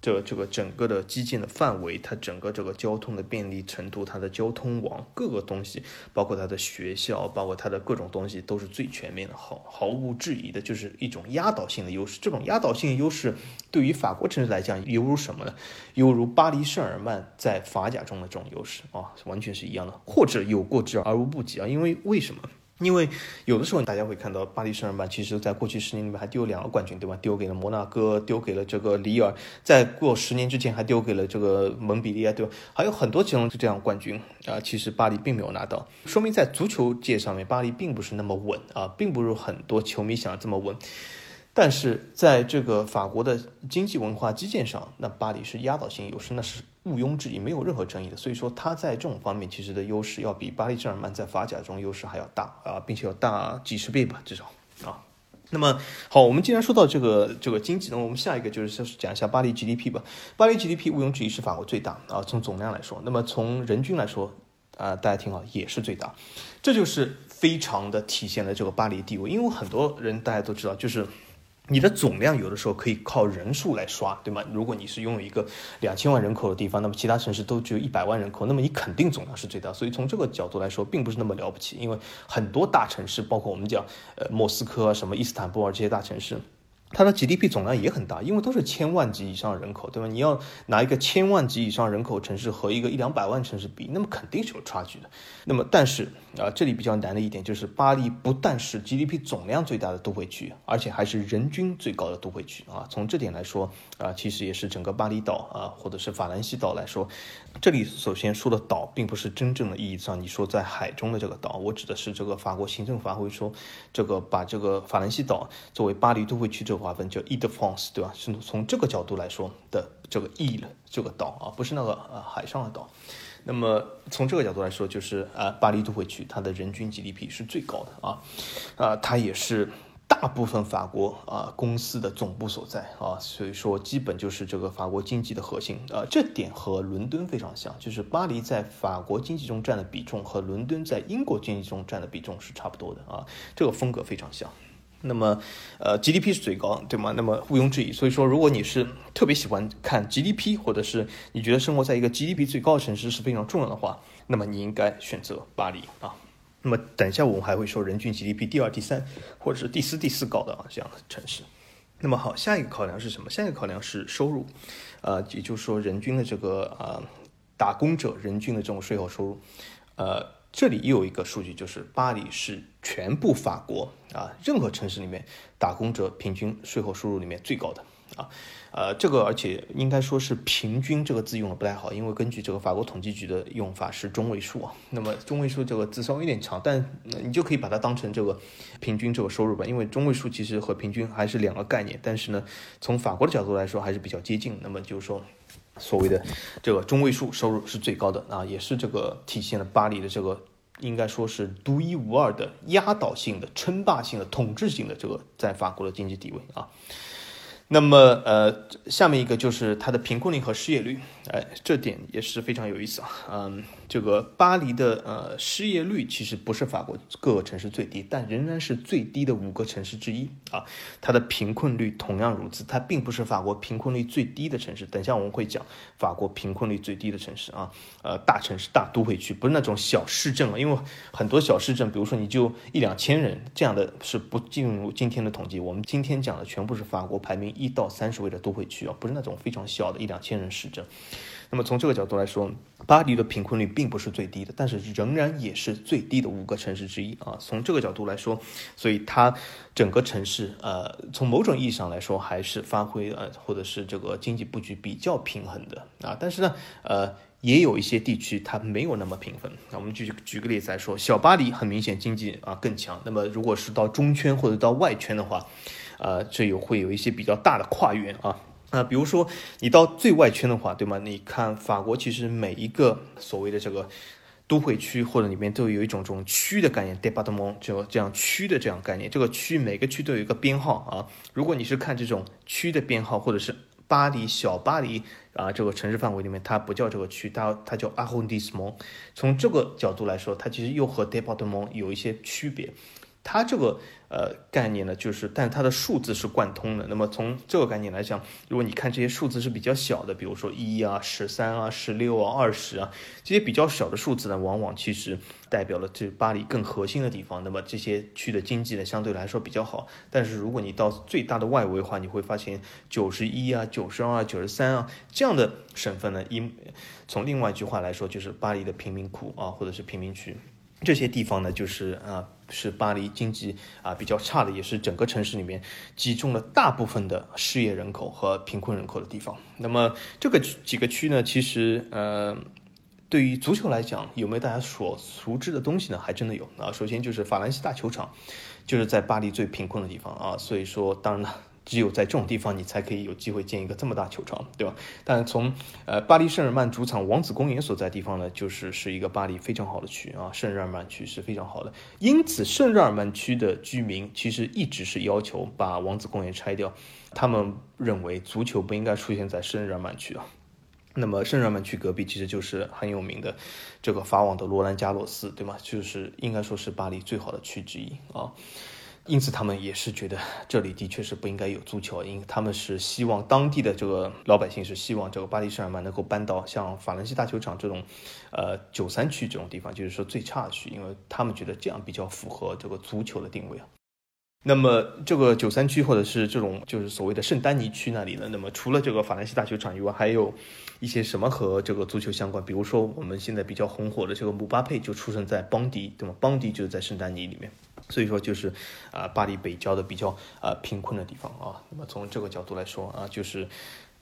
这这个整个的基建的范围，它整个这个交通的便利程度，它的交通网各个东西，包括它的学校，包括它的各种东西，都是最全面的，毫毫无质疑的，就是一种压倒性的优势。这种压倒性优势对于法国城市来讲，犹如什么呢？犹如巴黎圣日耳曼在法甲中的这种优势啊，完全是一样的，或者有过之而无不及啊。因为为什么？因为有的时候大家会看到巴黎圣日耳曼，其实在过去十年里面还丢两个冠军，对吧？丢给了摩纳哥，丢给了这个里尔，在过十年之前还丢给了这个蒙彼利埃，对吧？还有很多其中这样冠军啊，其实巴黎并没有拿到，说明在足球界上面，巴黎并不是那么稳啊，并不如很多球迷想的这么稳。但是在这个法国的经济文化基建上，那巴黎是压倒性优势，那是毋庸置疑，没有任何争议的。所以说，它在这种方面其实的优势要比巴黎圣日耳曼在法甲中优势还要大啊，并且要大几十倍吧，至少啊。那么好，我们既然说到这个这个经济，那我们下一个就是讲一下巴黎 GDP 吧。巴黎 GDP 毋庸置疑是法国最大啊，从总量来说，那么从人均来说啊，大家听好，也是最大。这就是非常的体现了这个巴黎地位，因为很多人大家都知道，就是。你的总量有的时候可以靠人数来刷，对吗？如果你是拥有一个两千万人口的地方，那么其他城市都只有一百万人口，那么你肯定总量是最大。所以从这个角度来说，并不是那么了不起，因为很多大城市，包括我们讲呃莫斯科、什么伊斯坦布尔这些大城市。它的 GDP 总量也很大，因为都是千万级以上人口，对吧？你要拿一个千万级以上人口城市和一个一两百万城市比，那么肯定是有差距的。那么，但是啊，这里比较难的一点就是，巴黎不但是 GDP 总量最大的都会区，而且还是人均最高的都会区啊。从这点来说啊，其实也是整个巴厘岛啊，或者是法兰西岛来说，这里首先说的岛，并不是真正的意义上你说在海中的这个岛，我指的是这个法国行政法会说，这个把这个法兰西岛作为巴黎都会区这个。划分叫 e de France，对吧？是从这个角度来说的这个 e 了，这个岛啊，不是那个呃海上的岛。那么从这个角度来说，就是啊，巴黎都会区它的人均 GDP 是最高的啊，啊，它也是大部分法国啊公司的总部所在啊，所以说基本就是这个法国经济的核心啊。这点和伦敦非常像，就是巴黎在法国经济中占的比重和伦敦在英国经济中占的比重是差不多的啊，这个风格非常像。那么，呃，GDP 是最高，对吗？那么毋庸置疑。所以说，如果你是特别喜欢看 GDP，或者是你觉得生活在一个 GDP 最高的城市是非常重要的话，那么你应该选择巴黎啊。那么等一下我们还会说人均 GDP 第二、第三，或者是第四、第四高的这样的城市。那么好，下一个考量是什么？下一个考量是收入，呃，也就是说人均的这个啊打工者人均的这种税后收入，呃。这里又有一个数据，就是巴黎是全部法国啊任何城市里面打工者平均税后收入里面最高的啊，呃，这个而且应该说是平均这个字用的不太好，因为根据这个法国统计局的用法是中位数啊。那么中位数这个字稍微有点长，但你就可以把它当成这个平均这个收入吧，因为中位数其实和平均还是两个概念，但是呢，从法国的角度来说还是比较接近。那么就是说。所谓的这个中位数收入是最高的啊，也是这个体现了巴黎的这个应该说是独一无二的压倒性的称霸性的统治性的这个在法国的经济地位啊。那么，呃，下面一个就是它的贫困率和失业率，哎，这点也是非常有意思啊。嗯，这个巴黎的呃失业率其实不是法国各个城市最低，但仍然是最低的五个城市之一啊。它的贫困率同样如此，它并不是法国贫困率最低的城市。等一下我们会讲法国贫困率最低的城市啊，呃，大城市、大都会区，不是那种小市镇啊，因为很多小市镇，比如说你就一两千人这样的是不进入今天的统计。我们今天讲的全部是法国排名。一到三十位的都会区啊，不是那种非常小的一两千人市镇。那么从这个角度来说，巴黎的贫困率并不是最低的，但是仍然也是最低的五个城市之一啊。从这个角度来说，所以它整个城市呃，从某种意义上来说，还是发挥呃，或者是这个经济布局比较平衡的啊。但是呢，呃，也有一些地区它没有那么平衡。那我们举举个例子来说，小巴黎很明显经济啊更强。那么如果是到中圈或者到外圈的话，呃，这有会有一些比较大的跨越啊，那，比如说你到最外圈的话，对吗？你看法国其实每一个所谓的这个都会区或者里面都有一种这种区的概念，département 就这样区的这样概念。这个区每个区都有一个编号啊。如果你是看这种区的编号，或者是巴黎小巴黎啊这个城市范围里面，它不叫这个区，它它叫 arrondissement。从这个角度来说，它其实又和 département 有一些区别。它这个呃概念呢，就是，但它的数字是贯通的。那么从这个概念来讲，如果你看这些数字是比较小的，比如说一啊、十三啊、十六啊、二十啊这些比较小的数字呢，往往其实代表了这巴黎更核心的地方。那么这些区的经济呢，相对来说比较好。但是如果你到最大的外围的话，你会发现九十一啊、九十二、九十三啊这样的省份呢，因从另外一句话来说，就是巴黎的贫民窟啊，或者是贫民区。这些地方呢，就是啊，是巴黎经济啊比较差的，也是整个城市里面集中了大部分的失业人口和贫困人口的地方。那么这个几个区呢，其实呃，对于足球来讲，有没有大家所熟知的东西呢？还真的有啊。首先就是法兰西大球场，就是在巴黎最贫困的地方啊。所以说，当然了。只有在这种地方，你才可以有机会建一个这么大球场，对吧？但从呃巴黎圣日耳曼主场王子公园所在地方呢，就是是一个巴黎非常好的区啊，圣日耳曼区是非常好的。因此，圣日耳曼区的居民其实一直是要求把王子公园拆掉，他们认为足球不应该出现在圣日耳曼区啊。那么圣日耳曼区隔壁其实就是很有名的这个法网的罗兰加洛斯，对吗？就是应该说是巴黎最好的区之一啊。因此，他们也是觉得这里的确是不应该有足球，因为他们是希望当地的这个老百姓是希望这个巴黎圣日耳曼能够搬到像法兰西大球场这种，呃九三区这种地方，就是说最差的区，因为他们觉得这样比较符合这个足球的定位啊。那么这个九三区或者是这种就是所谓的圣丹尼区那里呢，那么除了这个法兰西大球场以外，还有一些什么和这个足球相关？比如说我们现在比较红火的这个姆巴佩就出生在邦迪，对吗？邦迪就是在圣丹尼里面。所以说就是啊，巴黎北郊的比较啊贫困的地方啊。那么从这个角度来说啊，就是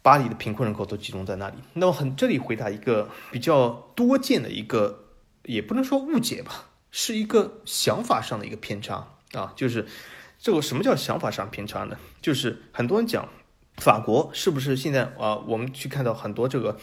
巴黎的贫困人口都集中在那里。那么很这里回答一个比较多见的一个，也不能说误解吧，是一个想法上的一个偏差啊。就是这个什么叫想法上偏差呢？就是很多人讲法国是不是现在啊，我们去看到很多这个。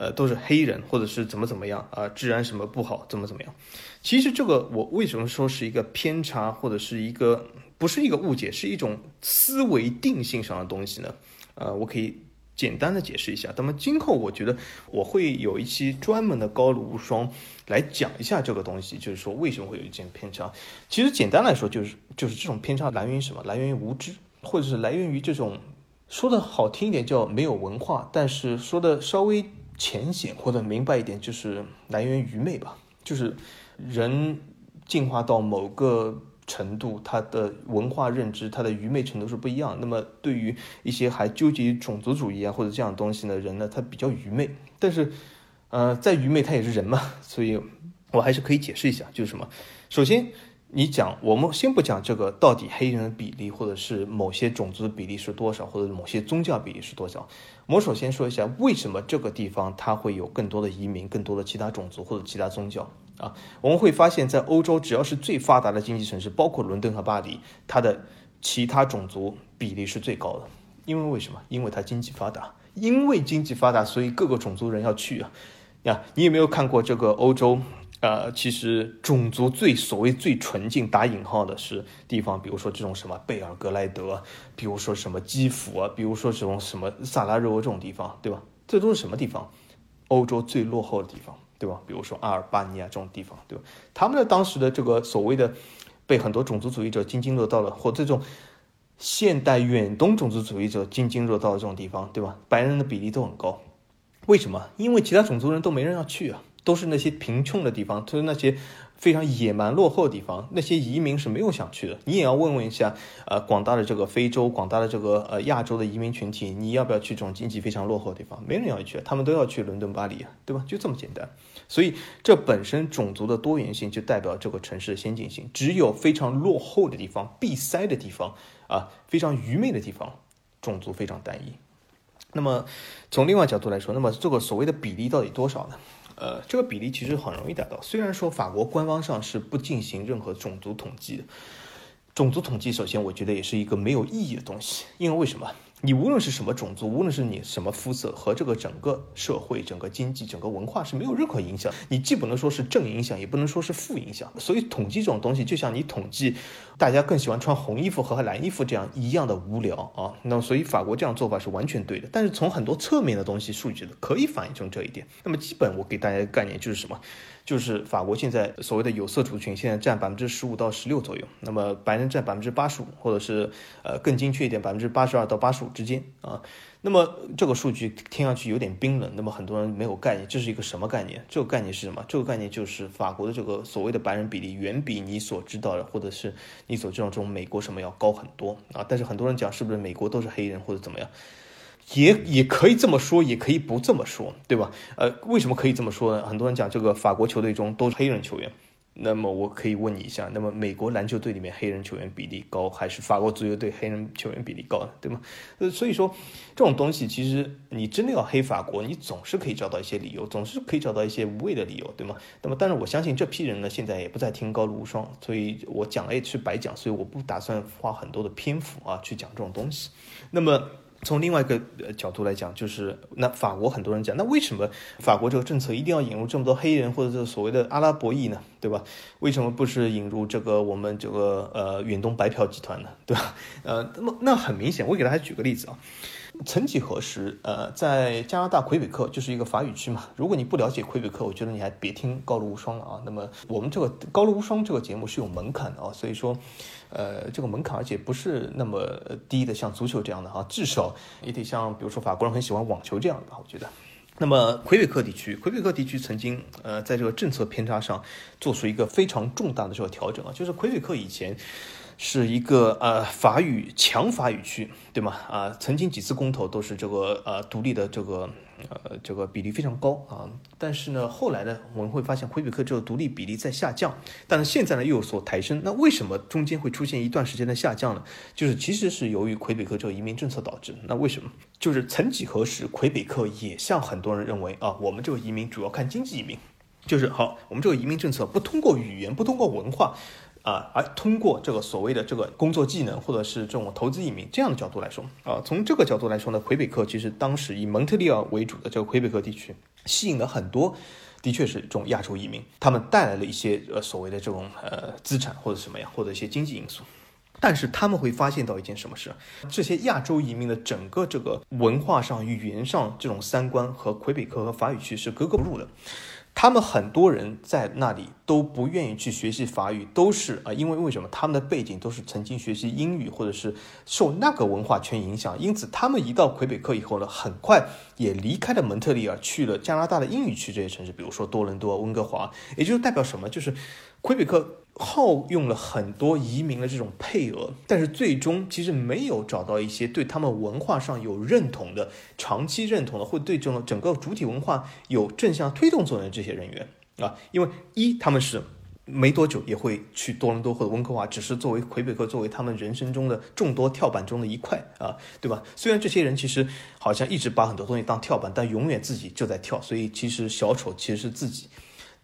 呃，都是黑人，或者是怎么怎么样啊？治安什么不好，怎么怎么样？其实这个我为什么说是一个偏差，或者是一个不是一个误解，是一种思维定性上的东西呢？呃，我可以简单的解释一下。那么今后我觉得我会有一期专门的高露无双来讲一下这个东西，就是说为什么会有一件偏差。其实简单来说，就是就是这种偏差来源于什么？来源于无知，或者是来源于这种说的好听一点叫没有文化，但是说的稍微浅显或者明白一点，就是来源于愚昧吧。就是人进化到某个。程度，他的文化认知，他的愚昧程度是不一样。那么，对于一些还纠结于种族主义啊或者这样东西的人呢，他比较愚昧。但是，呃，再愚昧他也是人嘛，所以我还是可以解释一下，就是什么？首先，你讲，我们先不讲这个到底黑人的比例，或者是某些种族的比例是多少，或者某些宗教比例是多少。我首先说一下，为什么这个地方它会有更多的移民，更多的其他种族或者其他宗教。啊，我们会发现，在欧洲，只要是最发达的经济城市，包括伦敦和巴黎，它的其他种族比例是最高的。因为为什么？因为它经济发达，因为经济发达，所以各个种族人要去啊。呀，你有没有看过这个欧洲？呃，其实种族最所谓最纯净打引号的是地方，比如说这种什么贝尔格莱德，比如说什么基辅啊，比如说这种什么萨拉热窝这种地方，对吧？这都是什么地方？欧洲最落后的地方。对吧？比如说阿尔巴尼亚这种地方，对吧？他们的当时的这个所谓的被很多种族主义者津津乐道的，或这种现代远东种族主义者津津乐道的这种地方，对吧？白人的比例都很高，为什么？因为其他种族人都没人要去啊，都是那些贫穷的地方，都是那些。非常野蛮落后的地方，那些移民是没有想去的。你也要问问一下，呃，广大的这个非洲、广大的这个呃亚洲的移民群体，你要不要去这种经济非常落后的地方？没人要去，他们都要去伦敦、巴黎，对吧？就这么简单。所以这本身种族的多元性就代表这个城市的先进性。只有非常落后的地方、闭塞的地方啊，非常愚昧的地方，种族非常单一。那么从另外角度来说，那么这个所谓的比例到底多少呢？呃，这个比例其实很容易达到。虽然说法国官方上是不进行任何种族统计的，种族统计首先我觉得也是一个没有意义的东西，因为为什么？你无论是什么种族，无论是你什么肤色，和这个整个社会、整个经济、整个文化是没有任何影响。你既不能说是正影响，也不能说是负影响。所以统计这种东西，就像你统计大家更喜欢穿红衣服和蓝衣服这样一样的无聊啊。那所以法国这样做法是完全对的。但是从很多侧面的东西数据的可以反映出这一点。那么基本我给大家的概念就是什么？就是法国现在所谓的有色族群现在占百分之十五到十六左右，那么白人占百分之八十五，或者是呃更精确一点百分之八十二到八十五。之间啊，那么这个数据听上去有点冰冷，那么很多人没有概念，这是一个什么概念？这个概念是什么？这个概念就是法国的这个所谓的白人比例远比你所知道的，或者是你所知道这种美国什么要高很多啊。但是很多人讲是不是美国都是黑人或者怎么样，也也可以这么说，也可以不这么说，对吧？呃，为什么可以这么说呢？很多人讲这个法国球队中都是黑人球员。那么我可以问你一下，那么美国篮球队里面黑人球员比例高，还是法国足球队黑人球员比例高呢？对吗？呃，所以说这种东西其实你真的要黑法国，你总是可以找到一些理由，总是可以找到一些无谓的理由，对吗？那么，但是我相信这批人呢，现在也不再听高卢无双，所以我讲了也是白讲，所以我不打算花很多的篇幅啊去讲这种东西。那么。从另外一个角度来讲，就是那法国很多人讲，那为什么法国这个政策一定要引入这么多黑人或者是所谓的阿拉伯裔呢？对吧？为什么不是引入这个我们这个呃远东白嫖集团呢？对吧？呃，那么那很明显，我给大家举个例子啊。曾几何时，呃，在加拿大魁北克就是一个法语区嘛。如果你不了解魁北克，我觉得你还别听高露无双了啊。那么我们这个高露无双这个节目是有门槛的啊，所以说，呃，这个门槛而且不是那么低的，像足球这样的哈，至少也得像比如说法国人很喜欢网球这样的，我觉得。那么魁北克地区，魁北克地区曾经呃在这个政策偏差上做出一个非常重大的这个调整啊，就是魁北克以前。是一个呃法语强法语区，对吗？啊，曾经几次公投都是这个呃独立的这个呃这个比例非常高啊。但是呢，后来呢，我们会发现魁北克这个独立比例在下降，但是现在呢又有所抬升。那为什么中间会出现一段时间的下降呢？就是其实是由于魁北克这个移民政策导致。那为什么？就是曾几何时，魁北克也像很多人认为啊，我们这个移民主要看经济移民，就是好，我们这个移民政策不通过语言，不通过文化。啊，而通过这个所谓的这个工作技能，或者是这种投资移民这样的角度来说，啊，从这个角度来说呢，魁北克其实当时以蒙特利尔为主的这个魁北克地区，吸引了很多，的确是这种亚洲移民，他们带来了一些呃所谓的这种呃资产或者什么呀，或者一些经济因素。但是他们会发现到一件什么事？这些亚洲移民的整个这个文化上、语言上这种三观和魁北克和法语区是格格不入的。他们很多人在那里都不愿意去学习法语，都是啊，因为为什么？他们的背景都是曾经学习英语，或者是受那个文化圈影响，因此他们一到魁北克以后呢，很快也离开了蒙特利尔，去了加拿大的英语区这些城市，比如说多伦多、温哥华，也就是代表什么？就是魁北克。耗用了很多移民的这种配额，但是最终其实没有找到一些对他们文化上有认同的、长期认同的，或对这种整个主体文化有正向推动作用的这些人员啊。因为一他们是没多久也会去多伦多或者温哥华，只是作为魁北克作为他们人生中的众多跳板中的一块啊，对吧？虽然这些人其实好像一直把很多东西当跳板，但永远自己就在跳，所以其实小丑其实是自己。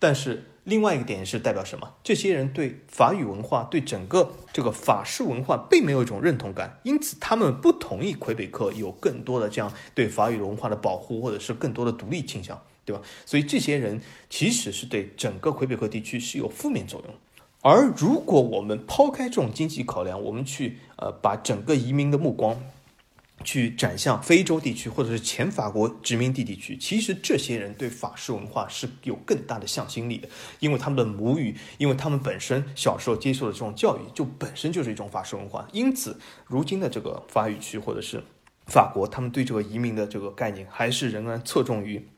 但是另外一个点是代表什么？这些人对法语文化、对整个这个法式文化并没有一种认同感，因此他们不同意魁北克有更多的这样对法语文化的保护，或者是更多的独立倾向，对吧？所以这些人其实是对整个魁北克地区是有负面作用。而如果我们抛开这种经济考量，我们去呃把整个移民的目光。去展向非洲地区，或者是前法国殖民地地区，其实这些人对法式文化是有更大的向心力的，因为他们的母语，因为他们本身小时候接受的这种教育，就本身就是一种法式文化。因此，如今的这个法语区或者是法国，他们对这个移民的这个概念，还是仍然侧重于。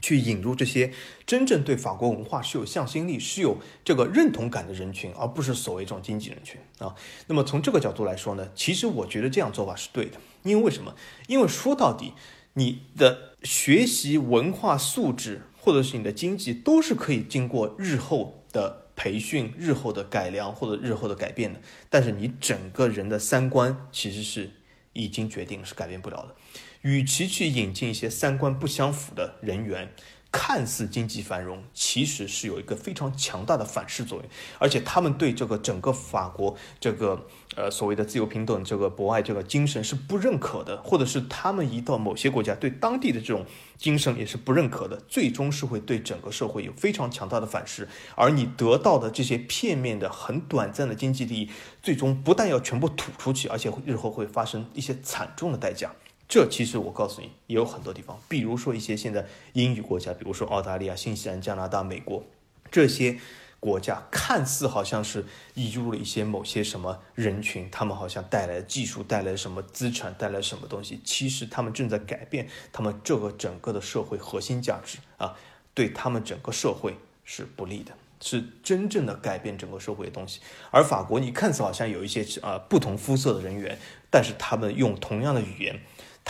去引入这些真正对法国文化是有向心力、是有这个认同感的人群，而不是所谓这种经济人群啊。那么从这个角度来说呢，其实我觉得这样做法是对的。因为什么？因为说到底，你的学习文化素质或者是你的经济都是可以经过日后的培训、日后的改良或者日后的改变的。但是你整个人的三观其实是已经决定是改变不了的。与其去引进一些三观不相符的人员，看似经济繁荣，其实是有一个非常强大的反噬作用，而且他们对这个整个法国这个呃所谓的自由平等、这个博爱这个精神是不认可的，或者是他们一到某些国家对当地的这种精神也是不认可的，最终是会对整个社会有非常强大的反噬，而你得到的这些片面的、很短暂的经济利益，最终不但要全部吐出去，而且日后会发生一些惨重的代价。这其实我告诉你，也有很多地方，比如说一些现在英语国家，比如说澳大利亚、新西兰、加拿大、美国这些国家，看似好像是移入了一些某些什么人群，他们好像带来技术、带来什么资产、带来什么东西，其实他们正在改变他们这个整个的社会核心价值啊，对他们整个社会是不利的，是真正的改变整个社会的东西。而法国，你看似好像有一些啊不同肤色的人员，但是他们用同样的语言。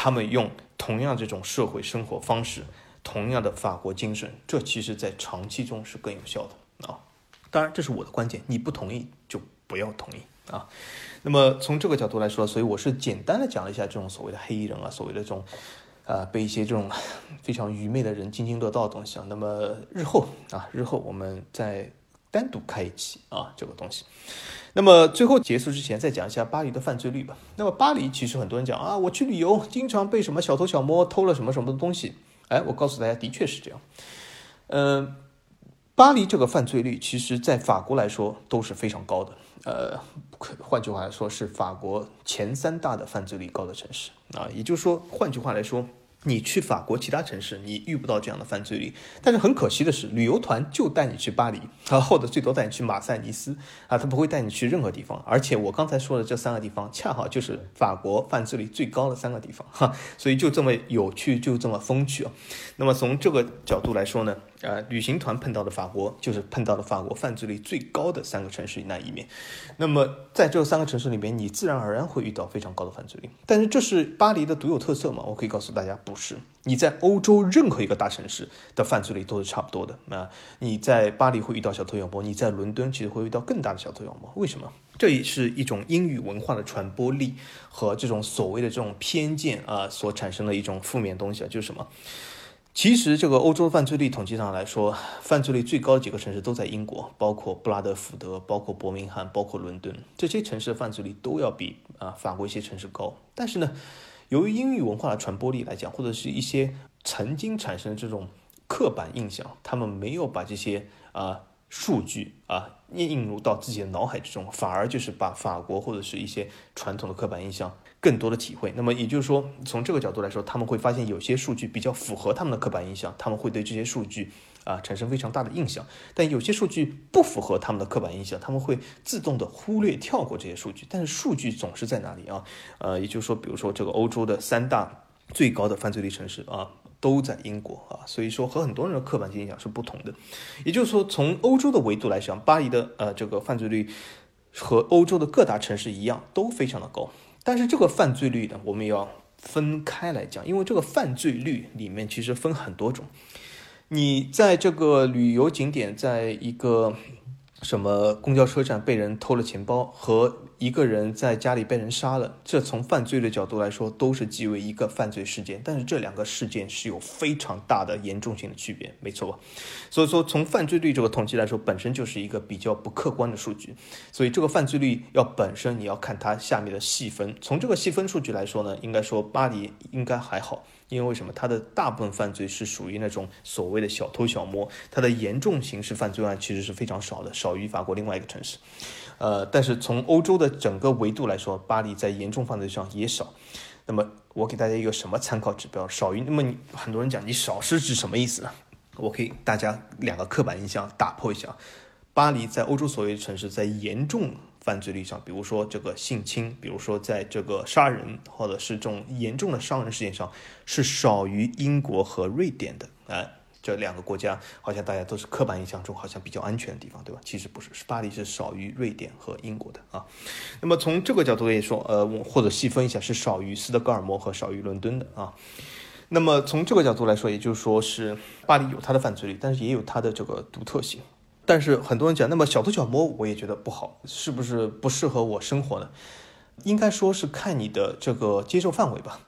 他们用同样这种社会生活方式，同样的法国精神，这其实在长期中是更有效的啊。当然，这是我的观点，你不同意就不要同意啊。那么从这个角度来说，所以我是简单的讲了一下这种所谓的黑衣人啊，所谓的这种，呃，被一些这种非常愚昧的人津津乐道的东西啊。那么日后啊，日后我们再单独开一期啊，这个东西。那么最后结束之前，再讲一下巴黎的犯罪率吧。那么巴黎其实很多人讲啊，我去旅游经常被什么小偷小摸偷了什么什么的东西。哎，我告诉大家，的确是这样。嗯，巴黎这个犯罪率，其实在法国来说都是非常高的。呃，换句话来说，是法国前三大的犯罪率高的城市啊。也就是说，换句话来说。你去法国其他城市，你遇不到这样的犯罪率。但是很可惜的是，旅游团就带你去巴黎，啊，或者最多带你去马赛、尼斯，啊，他不会带你去任何地方。而且我刚才说的这三个地方，恰好就是法国犯罪率最高的三个地方，哈，所以就这么有趣，就这么风趣啊。那么从这个角度来说呢？呃，旅行团碰到的法国就是碰到了法国犯罪率最高的三个城市那一面。那么在这三个城市里面，你自然而然会遇到非常高的犯罪率。但是这是巴黎的独有特色吗？我可以告诉大家，不是。你在欧洲任何一个大城市的犯罪率都是差不多的。那，你在巴黎会遇到小偷小摸，你在伦敦其实会遇到更大的小偷小摸。为什么？这也是一种英语文化的传播力和这种所谓的这种偏见啊所产生的一种负面东西啊，就是什么？其实，这个欧洲犯罪率统计上来说，犯罪率最高的几个城市都在英国，包括布拉德福德、包括伯明翰、包括伦敦，这些城市的犯罪率都要比啊法国一些城市高。但是呢，由于英语文化的传播力来讲，或者是一些曾经产生的这种刻板印象，他们没有把这些啊数据啊印入到自己的脑海之中，反而就是把法国或者是一些传统的刻板印象更多的体会。那么也就是说，从这个角度来说，他们会发现有些数据比较符合他们的刻板印象，他们会对这些数据啊产生非常大的印象。但有些数据不符合他们的刻板印象，他们会自动的忽略跳过这些数据。但是数据总是在哪里啊？呃，也就是说，比如说这个欧洲的三大最高的犯罪率城市啊。都在英国啊，所以说和很多人的刻板印象是不同的。也就是说，从欧洲的维度来讲，巴黎的呃这个犯罪率和欧洲的各大城市一样，都非常的高。但是这个犯罪率呢，我们要分开来讲，因为这个犯罪率里面其实分很多种。你在这个旅游景点，在一个什么公交车站被人偷了钱包和。一个人在家里被人杀了，这从犯罪的角度来说都是即为一个犯罪事件，但是这两个事件是有非常大的严重性的区别，没错吧？所以说从犯罪率这个统计来说，本身就是一个比较不客观的数据，所以这个犯罪率要本身你要看它下面的细分，从这个细分数据来说呢，应该说巴黎应该还好。因为为什么？它的大部分犯罪是属于那种所谓的小偷小摸，它的严重刑事犯罪案其实是非常少的，少于法国另外一个城市。呃，但是从欧洲的整个维度来说，巴黎在严重犯罪上也少。那么我给大家一个什么参考指标？少于？那么你很多人讲你少是指什么意思呢？我可以大家两个刻板印象打破一下。巴黎在欧洲所谓的城市，在严重。犯罪率上，比如说这个性侵，比如说在这个杀人或者是这种严重的伤人事件上，是少于英国和瑞典的。哎，这两个国家好像大家都是刻板印象中好像比较安全的地方，对吧？其实不是，是巴黎是少于瑞典和英国的啊。那么从这个角度来说，呃，或者细分一下，是少于斯德哥尔摩和少于伦敦的啊。那么从这个角度来说，也就是说是巴黎有它的犯罪率，但是也有它的这个独特性。但是很多人讲，那么小偷小摸我也觉得不好，是不是不适合我生活呢？应该说是看你的这个接受范围吧。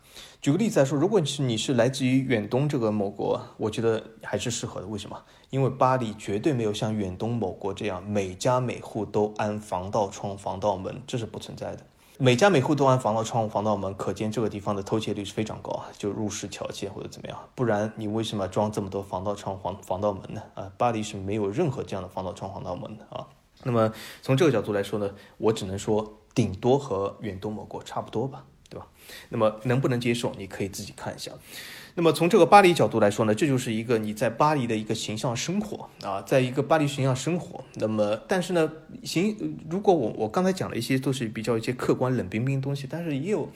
举个例子来说，如果是你是来自于远东这个某国，我觉得还是适合的。为什么？因为巴黎绝对没有像远东某国这样每家每户都安防盗窗、防盗门，这是不存在的。每家每户都安防盗窗、防盗门，可见这个地方的偷窃率是非常高啊，就入室盗窃或者怎么样。不然你为什么装这么多防盗窗、防防盗门呢？啊，巴黎是没有任何这样的防盗窗、防盗门的啊。那么从这个角度来说呢，我只能说顶多和远东某国差不多吧，对吧？那么能不能接受，你可以自己看一下。那么从这个巴黎角度来说呢，这就是一个你在巴黎的一个形象生活啊，在一个巴黎形象生活。那么，但是呢，行，如果我我刚才讲了一些都是比较一些客观冷冰冰的东西，但是也有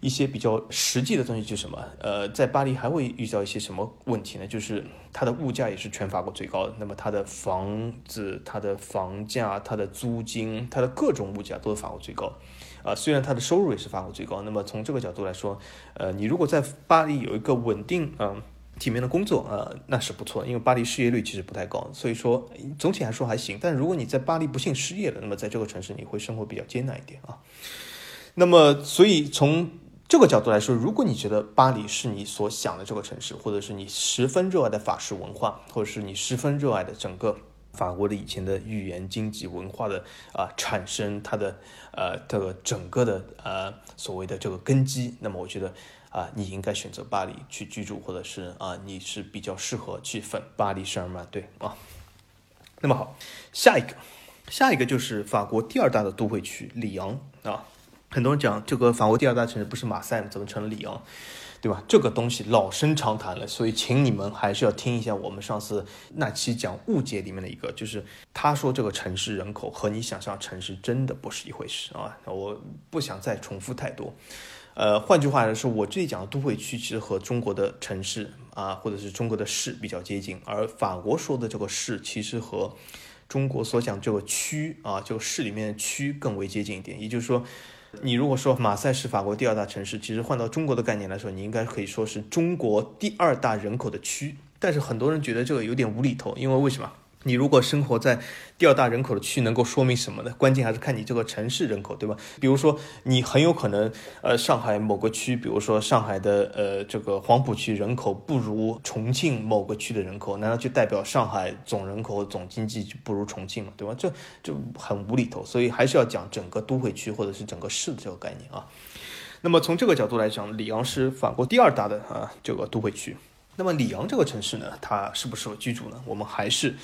一些比较实际的东西，就是什么？呃，在巴黎还会遇到一些什么问题呢？就是它的物价也是全法国最高的，那么它的房子、它的房价、它的租金、它的各种物价都是法国最高。啊，虽然他的收入也是法国最高，那么从这个角度来说，呃，你如果在巴黎有一个稳定、嗯体面的工作，呃，那是不错，因为巴黎失业率其实不太高，所以说总体来说还行。但如果你在巴黎不幸失业了，那么在这个城市你会生活比较艰难一点啊。那么，所以从这个角度来说，如果你觉得巴黎是你所想的这个城市，或者是你十分热爱的法式文化，或者是你十分热爱的整个。法国的以前的语言、经济、文化的啊产生，它的呃这个整个的呃所谓的这个根基，那么我觉得啊你应该选择巴黎去居住，或者是啊你是比较适合去粉巴黎圣日耳曼对啊。那么好，下一个，下一个就是法国第二大的都会区里昂啊。很多人讲这个法国第二大城市不是马赛？怎么成了里昂？对吧？这个东西老生常谈了，所以请你们还是要听一下我们上次那期讲误解里面的一个，就是他说这个城市人口和你想象城市真的不是一回事啊！我不想再重复太多。呃，换句话来说，我这里讲的都会区其实和中国的城市啊，或者是中国的市比较接近，而法国说的这个市其实和中国所讲这个区啊，这个市里面的区更为接近一点，也就是说。你如果说马赛是法国第二大城市，其实换到中国的概念来说，你应该可以说是中国第二大人口的区。但是很多人觉得这个有点无厘头，因为为什么？你如果生活在第二大人口的区，能够说明什么呢？关键还是看你这个城市人口，对吧？比如说，你很有可能，呃，上海某个区，比如说上海的呃这个黄浦区人口不如重庆某个区的人口，难道就代表上海总人口总经济就不如重庆嘛？对吧？这就很无厘头。所以还是要讲整个都会区或者是整个市的这个概念啊。那么从这个角度来讲，里昂是法国第二大的啊这个都会区。那么里昂这个城市呢，它适不适合居住呢？我们还是。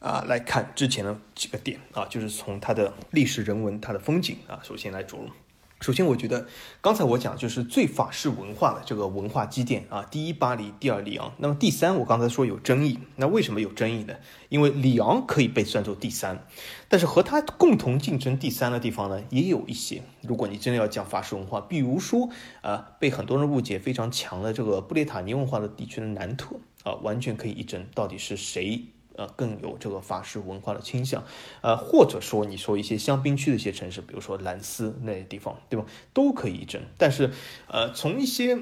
啊来看之前的几个点啊，就是从它的历史人文、它的风景啊，首先来着陆。首先，我觉得刚才我讲就是最法式文化的这个文化积淀啊，第一巴黎，第二里昂。那么第三，我刚才说有争议，那为什么有争议呢？因为里昂可以被算作第三，但是和它共同竞争第三的地方呢，也有一些。如果你真的要讲法式文化，比如说啊，被很多人误解非常强的这个布列塔尼文化的地区的南特啊，完全可以一争，到底是谁？呃，更有这个法式文化的倾向，呃，或者说你说一些香槟区的一些城市，比如说兰斯那些地方，对吧？都可以争。但是，呃，从一些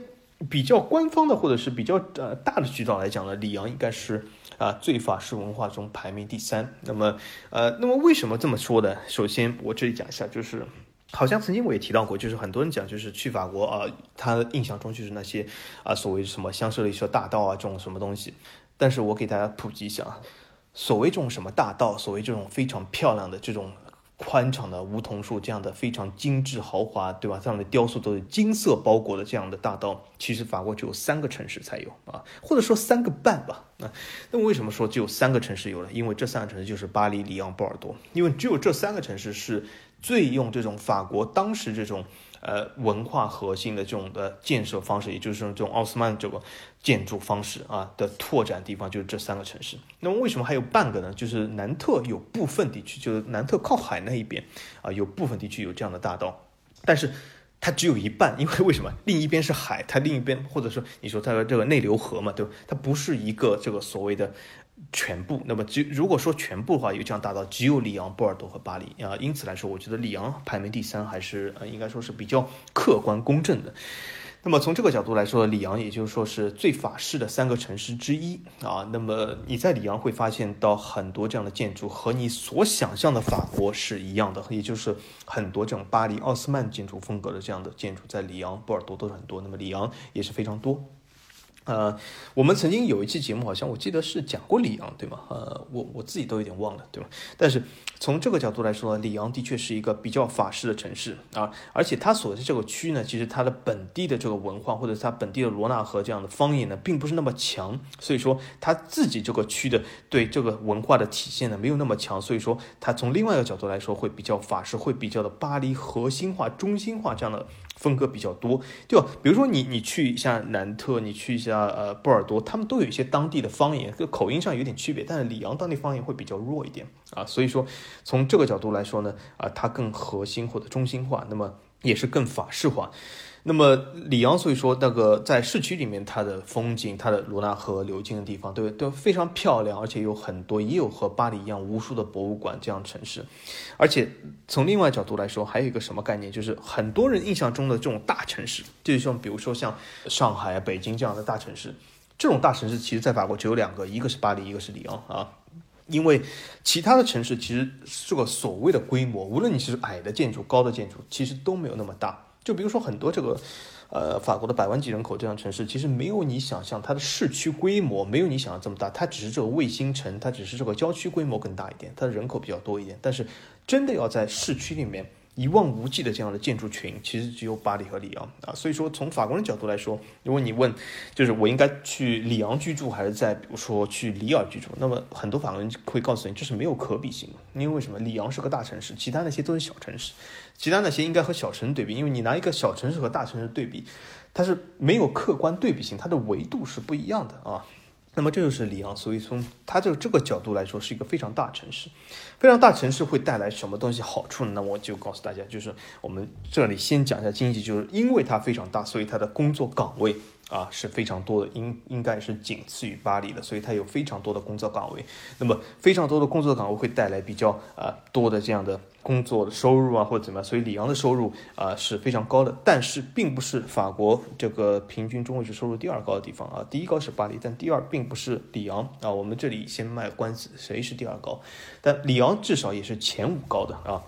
比较官方的或者是比较呃大的渠道来讲呢，里昂应该是啊最法式文化中排名第三。那么，呃，那么为什么这么说呢？首先，我这里讲一下，就是好像曾经我也提到过，就是很多人讲，就是去法国啊，他印象中就是那些啊所谓什么香榭丽舍大道啊这种什么东西。但是我给大家普及一下啊。所谓这种什么大道，所谓这种非常漂亮的这种宽敞的梧桐树，这样的非常精致豪华，对吧？这样的雕塑都是金色包裹的这样的大道，其实法国只有三个城市才有啊，或者说三个半吧。那那么为什么说只有三个城市有了？因为这三个城市就是巴黎、里昂、波尔多，因为只有这三个城市是最用这种法国当时这种。呃，文化核心的这种的建设方式，也就是这种奥斯曼这个建筑方式啊的拓展地方，就是这三个城市。那么为什么还有半个呢？就是南特有部分地区，就是南特靠海那一边啊，有部分地区有这样的大道，但是它只有一半，因为为什么？另一边是海，它另一边或者说你说它的这个内流河嘛，对吧？它不是一个这个所谓的。全部，那么只如果说全部的话，有这样大道，只有里昂、波尔多和巴黎啊。因此来说，我觉得里昂排名第三还是呃，应该说是比较客观公正的。那么从这个角度来说，里昂也就是说是最法式的三个城市之一啊。那么你在里昂会发现到很多这样的建筑，和你所想象的法国是一样的，也就是很多这种巴黎奥斯曼建筑风格的这样的建筑，在里昂、波尔多都是很多。那么里昂也是非常多。呃，我们曾经有一期节目，好像我记得是讲过里昂，对吗？呃，我我自己都有点忘了，对吧？但是从这个角度来说，里昂的确是一个比较法式的城市啊，而且它所在这个区呢，其实它的本地的这个文化，或者它本地的罗纳河这样的方言呢，并不是那么强，所以说它自己这个区的对这个文化的体现呢，没有那么强，所以说它从另外一个角度来说，会比较法式，会比较的巴黎核心化、中心化这样的。风格比较多，对吧？比如说你你去一下南特，你去一下呃波尔多，他们都有一些当地的方言，个口音上有点区别，但是里昂当地方言会比较弱一点啊。所以说从这个角度来说呢，啊，它更核心或者中心化，那么也是更法式化。那么里昂，所以说那个在市区里面，它的风景，它的罗纳河流经的地方，对都非常漂亮，而且有很多，也有和巴黎一样无数的博物馆这样城市。而且从另外角度来说，还有一个什么概念，就是很多人印象中的这种大城市，就像比如说像上海、北京这样的大城市，这种大城市其实在法国只有两个，一个是巴黎，一个是里昂啊。因为其他的城市其实这个所谓的规模，无论你是矮的建筑、高的建筑，其实都没有那么大。就比如说很多这个，呃，法国的百万级人口这样城市，其实没有你想象它的市区规模没有你想象这么大，它只是这个卫星城，它只是这个郊区规模更大一点，它的人口比较多一点，但是真的要在市区里面。一望无际的这样的建筑群，其实只有巴黎和里昂啊。所以说，从法国人角度来说，如果你问，就是我应该去里昂居住，还是在比如说去里尔居住，那么很多法国人会告诉你，这是没有可比性的。因为为什么？里昂是个大城市，其他那些都是小城市，其他那些应该和小城对比。因为你拿一个小城市和大城市对比，它是没有客观对比性，它的维度是不一样的啊。那么这就是里昂，所以从它这这个角度来说，是一个非常大城市。非常大城市会带来什么东西好处呢？那我就告诉大家，就是我们这里先讲一下经济，就是因为它非常大，所以它的工作岗位。啊，是非常多的，应应该是仅次于巴黎的，所以它有非常多的工作岗位。那么非常多的工作岗位会带来比较啊多的这样的工作的收入啊，或者怎么样，所以里昂的收入啊是非常高的，但是并不是法国这个平均中位数收入第二高的地方啊，第一高是巴黎，但第二并不是里昂啊。我们这里先卖关子，谁是第二高？但里昂至少也是前五高的啊。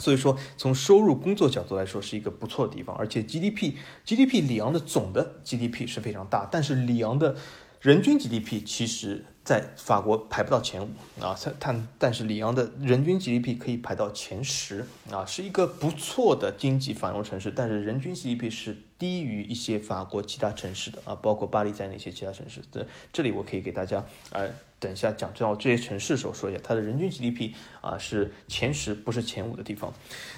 所以说，从收入工作角度来说，是一个不错的地方。而且 GDP，GDP 里昂的总的 GDP 是非常大，但是里昂的人均 GDP 其实。在法国排不到前五啊，但但是里昂的人均 GDP 可以排到前十啊，是一个不错的经济繁荣城市，但是人均 GDP 是低于一些法国其他城市的啊，包括巴黎在内一些其他城市的。这里我可以给大家呃，等一下讲到这些城市的时候说一下，它的人均 GDP 啊是前十，不是前五的地方。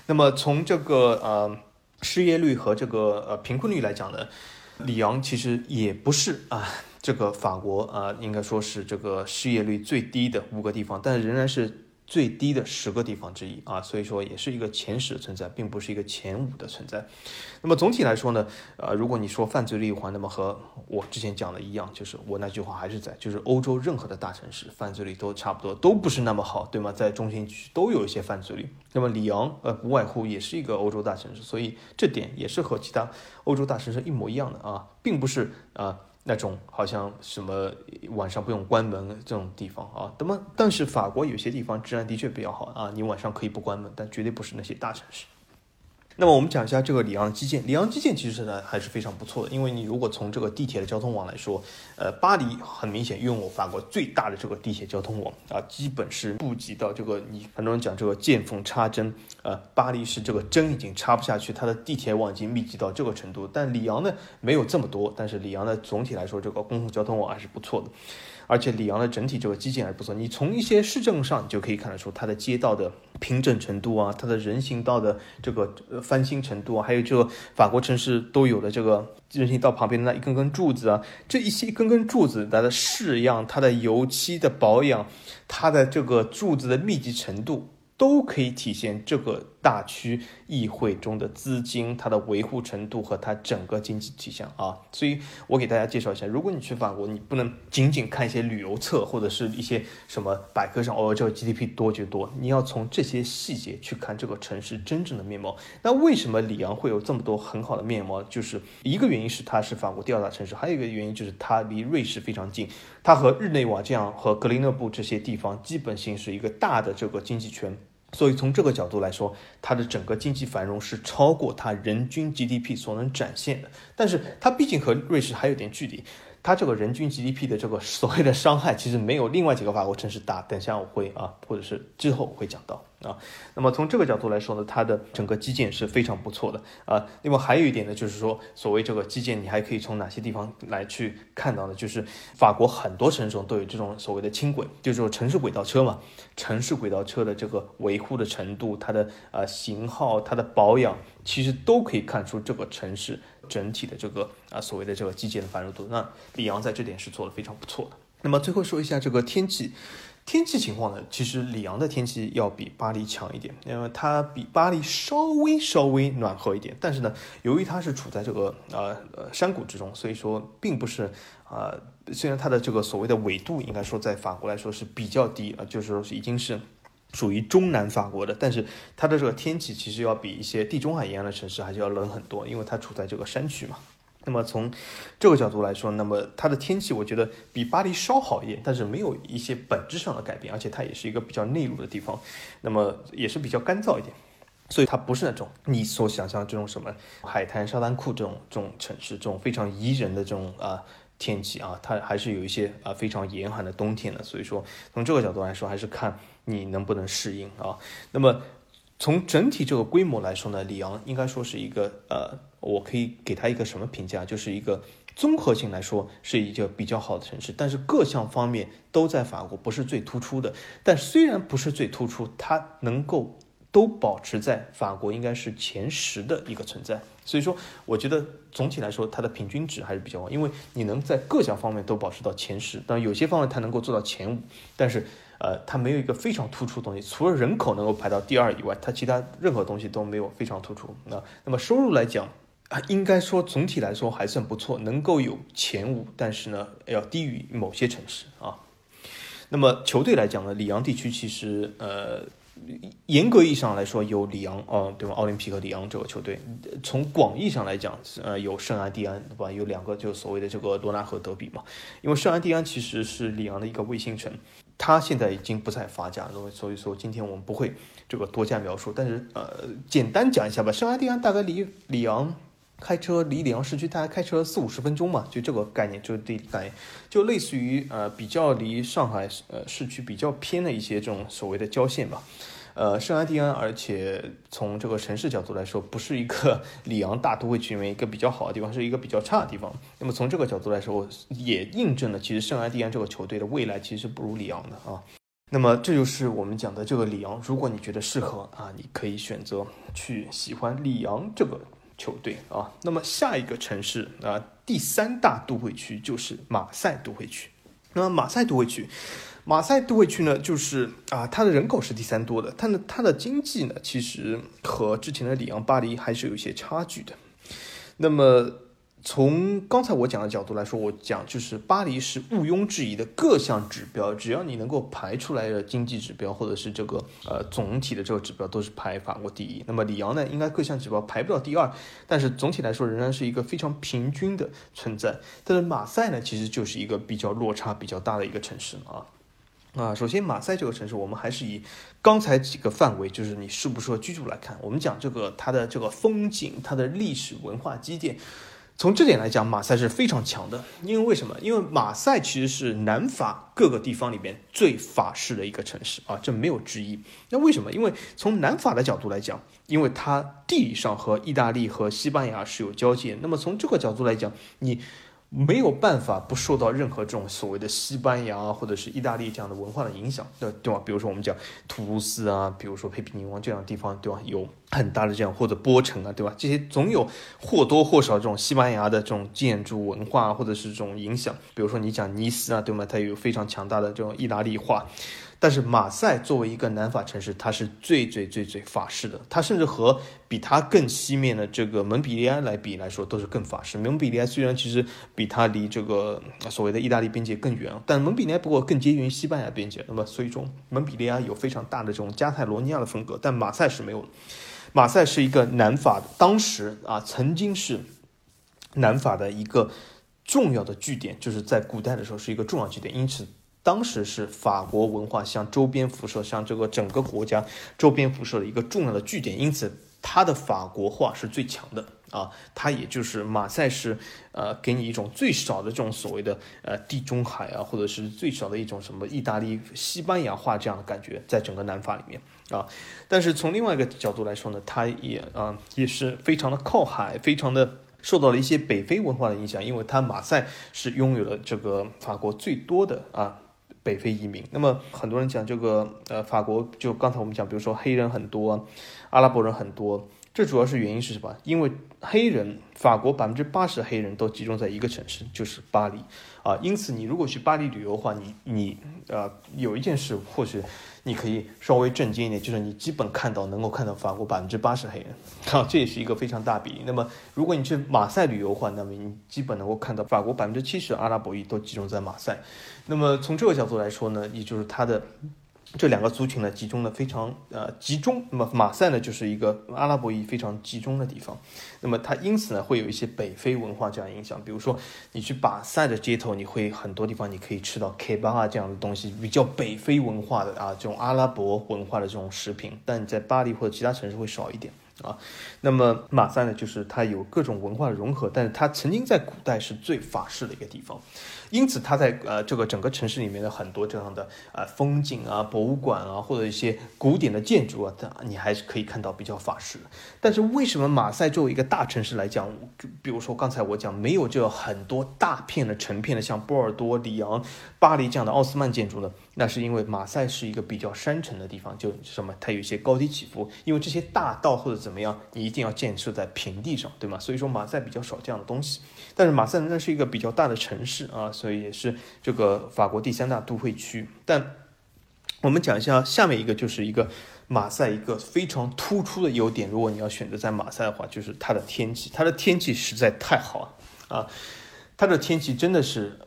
那么从这个呃失业率和这个呃贫困率来讲呢，里昂其实也不是啊。这个法国啊，应该说是这个失业率最低的五个地方，但仍然是最低的十个地方之一啊，所以说也是一个前十的存在，并不是一个前五的存在。那么总体来说呢，呃，如果你说犯罪率的话，那么和我之前讲的一样，就是我那句话还是在，就是欧洲任何的大城市犯罪率都差不多，都不是那么好，对吗？在中心区都有一些犯罪率。那么里昂呃，不外乎也是一个欧洲大城市，所以这点也是和其他欧洲大城市一模一样的啊，并不是啊。那种好像什么晚上不用关门这种地方啊，那么但是法国有些地方治安的确比较好啊，你晚上可以不关门，但绝对不是那些大城市。那么我们讲一下这个里昂基建，里昂基建其实呢还是非常不错的，因为你如果从这个地铁的交通网来说，呃，巴黎很明显拥有法国最大的这个地铁交通网啊，基本是布及到这个你很多人讲这个见缝插针，呃，巴黎是这个针已经插不下去，它的地铁网已经密集到这个程度，但里昂呢没有这么多，但是里昂呢总体来说这个公共交通网还是不错的。而且里昂的整体这个基建还不错，你从一些市政上你就可以看得出它的街道的平整程度啊，它的人行道的这个翻新程度啊，还有这个法国城市都有的这个人行道旁边的那一根根柱子啊，这一些一根根柱子它的式样、它的油漆的保养、它的这个柱子的密集程度，都可以体现这个。大区议会中的资金，它的维护程度和它整个经济体现啊，所以我给大家介绍一下，如果你去法国，你不能仅仅看一些旅游册或者是一些什么百科上哦，这个 GDP 多就多，你要从这些细节去看这个城市真正的面貌。那为什么里昂会有这么多很好的面貌？就是一个原因是它是法国第二大城市，还有一个原因就是它离瑞士非常近，它和日内瓦这样和格林诺布这些地方基本形成一个大的这个经济圈。所以从这个角度来说，它的整个经济繁荣是超过它人均 GDP 所能展现的。但是它毕竟和瑞士还有点距离，它这个人均 GDP 的这个所谓的伤害，其实没有另外几个法国城市大。等下我会啊，或者是之后会讲到。啊，那么从这个角度来说呢，它的整个基建是非常不错的啊。另外还有一点呢，就是说，所谓这个基建，你还可以从哪些地方来去看到呢？就是法国很多城市中都有这种所谓的轻轨，就是城市轨道车嘛。城市轨道车的这个维护的程度，它的呃型号，它的保养，其实都可以看出这个城市整体的这个啊所谓的这个基建的繁荣度。那里昂在这点是做的非常不错的。那么最后说一下这个天气。天气情况呢？其实里昂的天气要比巴黎强一点，因为它比巴黎稍微稍微暖和一点。但是呢，由于它是处在这个呃山谷之中，所以说并不是啊。虽然它的这个所谓的纬度应该说在法国来说是比较低啊，就是说已经是属于中南法国的，但是它的这个天气其实要比一些地中海沿岸的城市还是要冷很多，因为它处在这个山区嘛。那么从这个角度来说，那么它的天气我觉得比巴黎稍好一点，但是没有一些本质上的改变，而且它也是一个比较内陆的地方，那么也是比较干燥一点，所以它不是那种你所想象这种什么海滩沙滩库这种这种城市，这种非常宜人的这种啊天气啊，它还是有一些啊非常严寒的冬天的，所以说从这个角度来说，还是看你能不能适应啊。那么从整体这个规模来说呢，里昂应该说是一个呃。我可以给他一个什么评价？就是一个综合性来说是一个比较好的城市，但是各项方面都在法国不是最突出的。但虽然不是最突出，它能够都保持在法国应该是前十的一个存在。所以说，我觉得总体来说它的平均值还是比较高，因为你能在各项方面都保持到前十，当然有些方面它能够做到前五，但是呃，它没有一个非常突出的东西，除了人口能够排到第二以外，它其他任何东西都没有非常突出。那那么收入来讲。啊，应该说总体来说还算不错，能够有前五，但是呢，要低于某些城市啊。那么球队来讲呢，里昂地区其实呃，严格意义上来说有里昂哦，对吧？奥林匹克里昂这个球队，从广义上来讲，呃，有圣安蒂安，对吧？有两个就所谓的这个罗纳河德比嘛。因为圣安蒂安其实是里昂的一个卫星城，它现在已经不在法甲，所以说今天我们不会这个多加描述，但是呃，简单讲一下吧。圣安蒂安大概离里昂。开车离里昂市区大概开车四五十分钟嘛，就这个概念，就是地理概念，就类似于呃比较离上海呃市区比较偏的一些这种所谓的郊县吧。呃，圣安地安，而且从这个城市角度来说，不是一个里昂大都会区里面一个比较好的地方，是一个比较差的地方。那么从这个角度来说，也印证了其实圣安地安这个球队的未来其实不如里昂的啊。那么这就是我们讲的这个里昂。如果你觉得适合啊，你可以选择去喜欢里昂这个球队啊。那么下一个城市啊，第三大都会区就是马赛都会区。那么马赛都会区。马赛都会区呢，就是啊，它的人口是第三多的，它的它的经济呢，其实和之前的里昂、巴黎还是有一些差距的。那么从刚才我讲的角度来说，我讲就是巴黎是毋庸置疑的各项指标，只要你能够排出来的经济指标或者是这个呃总体的这个指标都是排法国第一。那么里昂呢，应该各项指标排不到第二，但是总体来说仍然是一个非常平均的存在。但是马赛呢，其实就是一个比较落差比较大的一个城市啊。啊，首先马赛这个城市，我们还是以刚才几个范围，就是你适不适合居住来看。我们讲这个它的这个风景、它的历史文化积淀，从这点来讲，马赛是非常强的。因为为什么？因为马赛其实是南法各个地方里面最法式的一个城市啊，这没有之一。那为什么？因为从南法的角度来讲，因为它地理上和意大利和西班牙是有交界。那么从这个角度来讲，你。没有办法不受到任何这种所谓的西班牙或者是意大利这样的文化的影响，对对吧？比如说我们讲图卢斯啊，比如说佩皮尼翁这样的地方，对吧？有很大的这样或者波城啊，对吧？这些总有或多或少这种西班牙的这种建筑文化或者是这种影响。比如说你讲尼斯啊，对吗？它有非常强大的这种意大利化。但是马赛作为一个南法城市，它是最最最最法式的，它甚至和比它更西面的这个蒙彼利埃来比来说，都是更法式。蒙彼利埃虽然其实比它离这个所谓的意大利边界更远，但蒙彼利埃不过更接近于西班牙边界。那么所以说，蒙彼利埃有非常大的这种加泰罗尼亚的风格，但马赛是没有。马赛是一个南法，当时啊曾经是南法的一个重要的据点，就是在古代的时候是一个重要据点，因此。当时是法国文化向周边辐射，向这个整个国家周边辐射的一个重要的据点，因此它的法国化是最强的啊。它也就是马赛是呃，给你一种最少的这种所谓的呃地中海啊，或者是最少的一种什么意大利、西班牙化这样的感觉，在整个南法里面啊。但是从另外一个角度来说呢，它也啊也是非常的靠海，非常的。受到了一些北非文化的影响，因为它马赛是拥有了这个法国最多的啊。北非移民，那么很多人讲这个，呃，法国就刚才我们讲，比如说黑人很多，阿拉伯人很多，这主要是原因是什么？因为黑人，法国百分之八十黑人都集中在一个城市，就是巴黎啊。因此，你如果去巴黎旅游的话，你你呃，有一件事或许。你可以稍微震惊一点，就是你基本看到能够看到法国百分之八十黑人，啊，这也是一个非常大比例。那么如果你去马赛旅游的话，那么你基本能够看到法国百分之七十阿拉伯裔都集中在马赛。那么从这个角度来说呢，也就是它的。这两个族群呢，集中的非常呃集中。那么马赛呢，就是一个阿拉伯裔非常集中的地方。那么它因此呢，会有一些北非文化这样影响。比如说，你去马赛的街头，你会很多地方你可以吃到 K 巴啊这样的东西，比较北非文化的啊这种阿拉伯文化的这种食品。但你在巴黎或者其他城市会少一点。啊，那么马赛呢，就是它有各种文化的融合，但是它曾经在古代是最法式的一个地方，因此它在呃这个整个城市里面的很多这样的呃风景啊、博物馆啊或者一些古典的建筑啊，你还是可以看到比较法式的。但是为什么马赛作为一个大城市来讲，比如说刚才我讲没有这很多大片的成片的像波尔多、里昂、巴黎这样的奥斯曼建筑呢？那是因为马赛是一个比较山城的地方，就什么它有一些高低起伏，因为这些大道或者怎么样，你一定要建设在平地上，对吗？所以说马赛比较少这样的东西。但是马赛仍然是一个比较大的城市啊，所以也是这个法国第三大都会区。但我们讲一下下面一个，就是一个马赛一个非常突出的优点。如果你要选择在马赛的话，就是它的天气，它的天气实在太好了啊，它的天气真的是。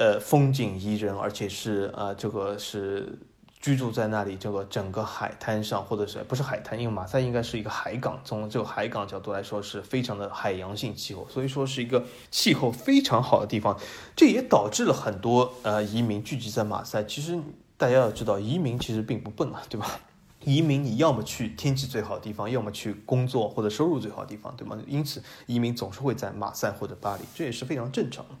呃，风景宜人，而且是呃，这个是居住在那里，这个整个海滩上，或者是不是海滩？因为马赛应该是一个海港，从这个海港角度来说，是非常的海洋性气候，所以说是一个气候非常好的地方。这也导致了很多呃移民聚集在马赛。其实大家要知道，移民其实并不笨啊，对吧？移民你要么去天气最好的地方，要么去工作或者收入最好的地方，对吗？因此移民总是会在马赛或者巴黎，这也是非常正常的。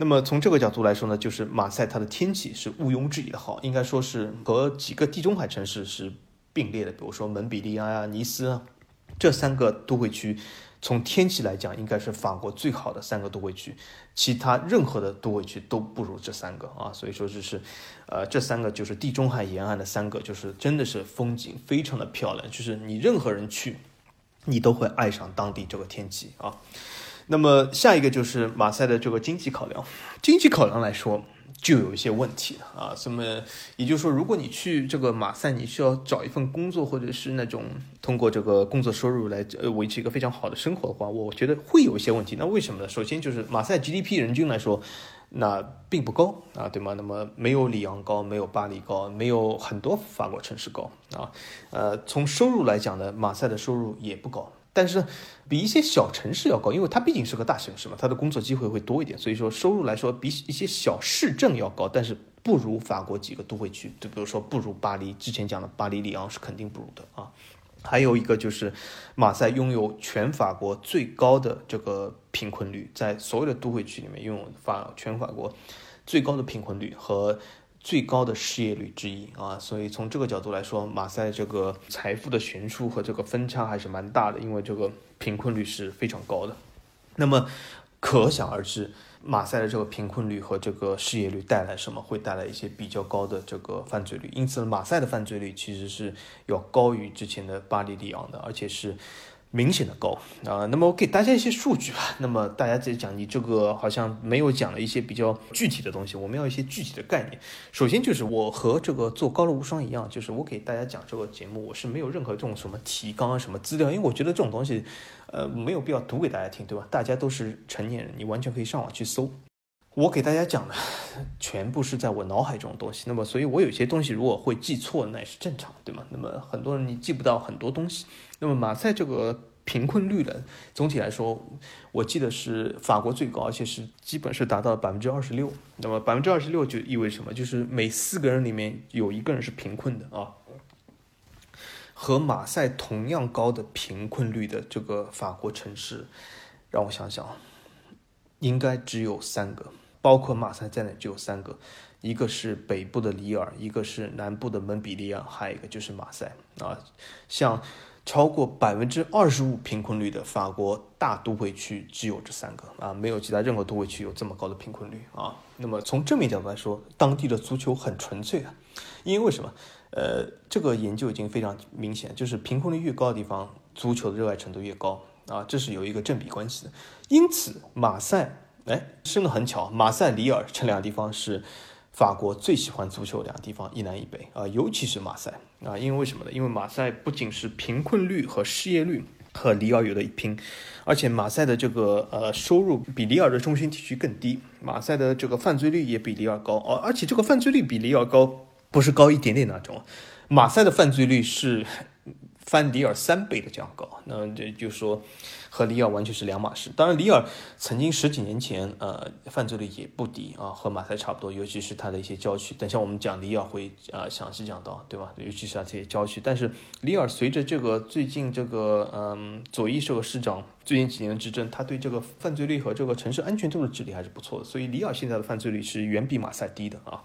那么从这个角度来说呢，就是马赛它的天气是毋庸置疑的好，应该说是和几个地中海城市是并列的，比如说蒙彼利埃啊、尼斯啊这三个都会区。从天气来讲，应该是法国最好的三个都会区，其他任何的都会区都不如这三个啊。所以说这是，呃，这三个就是地中海沿岸的三个，就是真的是风景非常的漂亮，就是你任何人去，你都会爱上当地这个天气啊。那么下一个就是马赛的这个经济考量，经济考量来说。就有一些问题了啊，什么？也就是说，如果你去这个马赛，你需要找一份工作，或者是那种通过这个工作收入来呃维持一个非常好的生活的话，我觉得会有一些问题。那为什么呢？首先就是马赛 GDP 人均来说，那并不高啊，对吗？那么没有里昂高，没有巴黎高，没有很多法国城市高啊。呃，从收入来讲呢，马赛的收入也不高。但是比一些小城市要高，因为它毕竟是个大城市嘛，它的工作机会会多一点，所以说收入来说比一些小市镇要高，但是不如法国几个都会区，就比如说不如巴黎，之前讲的巴黎里昂是肯定不如的啊。还有一个就是马赛拥有全法国最高的这个贫困率，在所有的都会区里面拥有法全法国最高的贫困率和。最高的失业率之一啊，所以从这个角度来说，马赛这个财富的悬殊和这个分差还是蛮大的，因为这个贫困率是非常高的。那么可想而知，马赛的这个贫困率和这个失业率带来什么？会带来一些比较高的这个犯罪率。因此，马赛的犯罪率其实是要高于之前的巴黎里昂的，而且是。明显的高啊，那么我给大家一些数据吧。那么大家在讲你这个好像没有讲了一些比较具体的东西，我们要一些具体的概念。首先就是我和这个做高乐无双一样，就是我给大家讲这个节目，我是没有任何这种什么提纲啊、什么资料，因为我觉得这种东西，呃，没有必要读给大家听，对吧？大家都是成年人，你完全可以上网去搜。我给大家讲的全部是在我脑海中的东西，那么所以我有些东西如果会记错，那也是正常，对吗？那么很多人你记不到很多东西。那么马赛这个贫困率呢，总体来说，我记得是法国最高，而且是基本是达到百分之二十六。那么百分之二十六就意味着什么？就是每四个人里面有一个人是贫困的啊。和马赛同样高的贫困率的这个法国城市，让我想想，应该只有三个，包括马赛在内就有三个，一个是北部的里尔，一个是南部的蒙彼利埃，还有一个就是马赛啊，像。超过百分之二十五贫困率的法国大都会区只有这三个啊，没有其他任何都会区有这么高的贫困率啊。那么从正面角度来说，当地的足球很纯粹啊，因为为什么？呃，这个研究已经非常明显，就是贫困率越高的地方，足球的热爱程度越高啊，这是有一个正比关系的。因此，马赛，哎，真的很巧，马赛、里尔这两个地方是。法国最喜欢足球两个地方，一南一北啊，尤其是马赛啊，因为为什么呢？因为马赛不仅是贫困率和失业率和里尔有的一拼，而且马赛的这个呃收入比里尔的中心地区更低，马赛的这个犯罪率也比里尔高哦，而且这个犯罪率比里尔高不是高一点点那种，马赛的犯罪率是翻里尔三倍的这样高，那这就说。和里尔完全是两码事。当然，里尔曾经十几年前，呃，犯罪率也不低啊，和马赛差不多，尤其是它的一些郊区。等下我们讲里尔会啊详细讲到，对吧？尤其是它这些郊区。但是里尔随着这个最近这个嗯左翼这个市长最近几年的执政，他对这个犯罪率和这个城市安全度的治理还是不错的，所以里尔现在的犯罪率是远比马赛低的啊。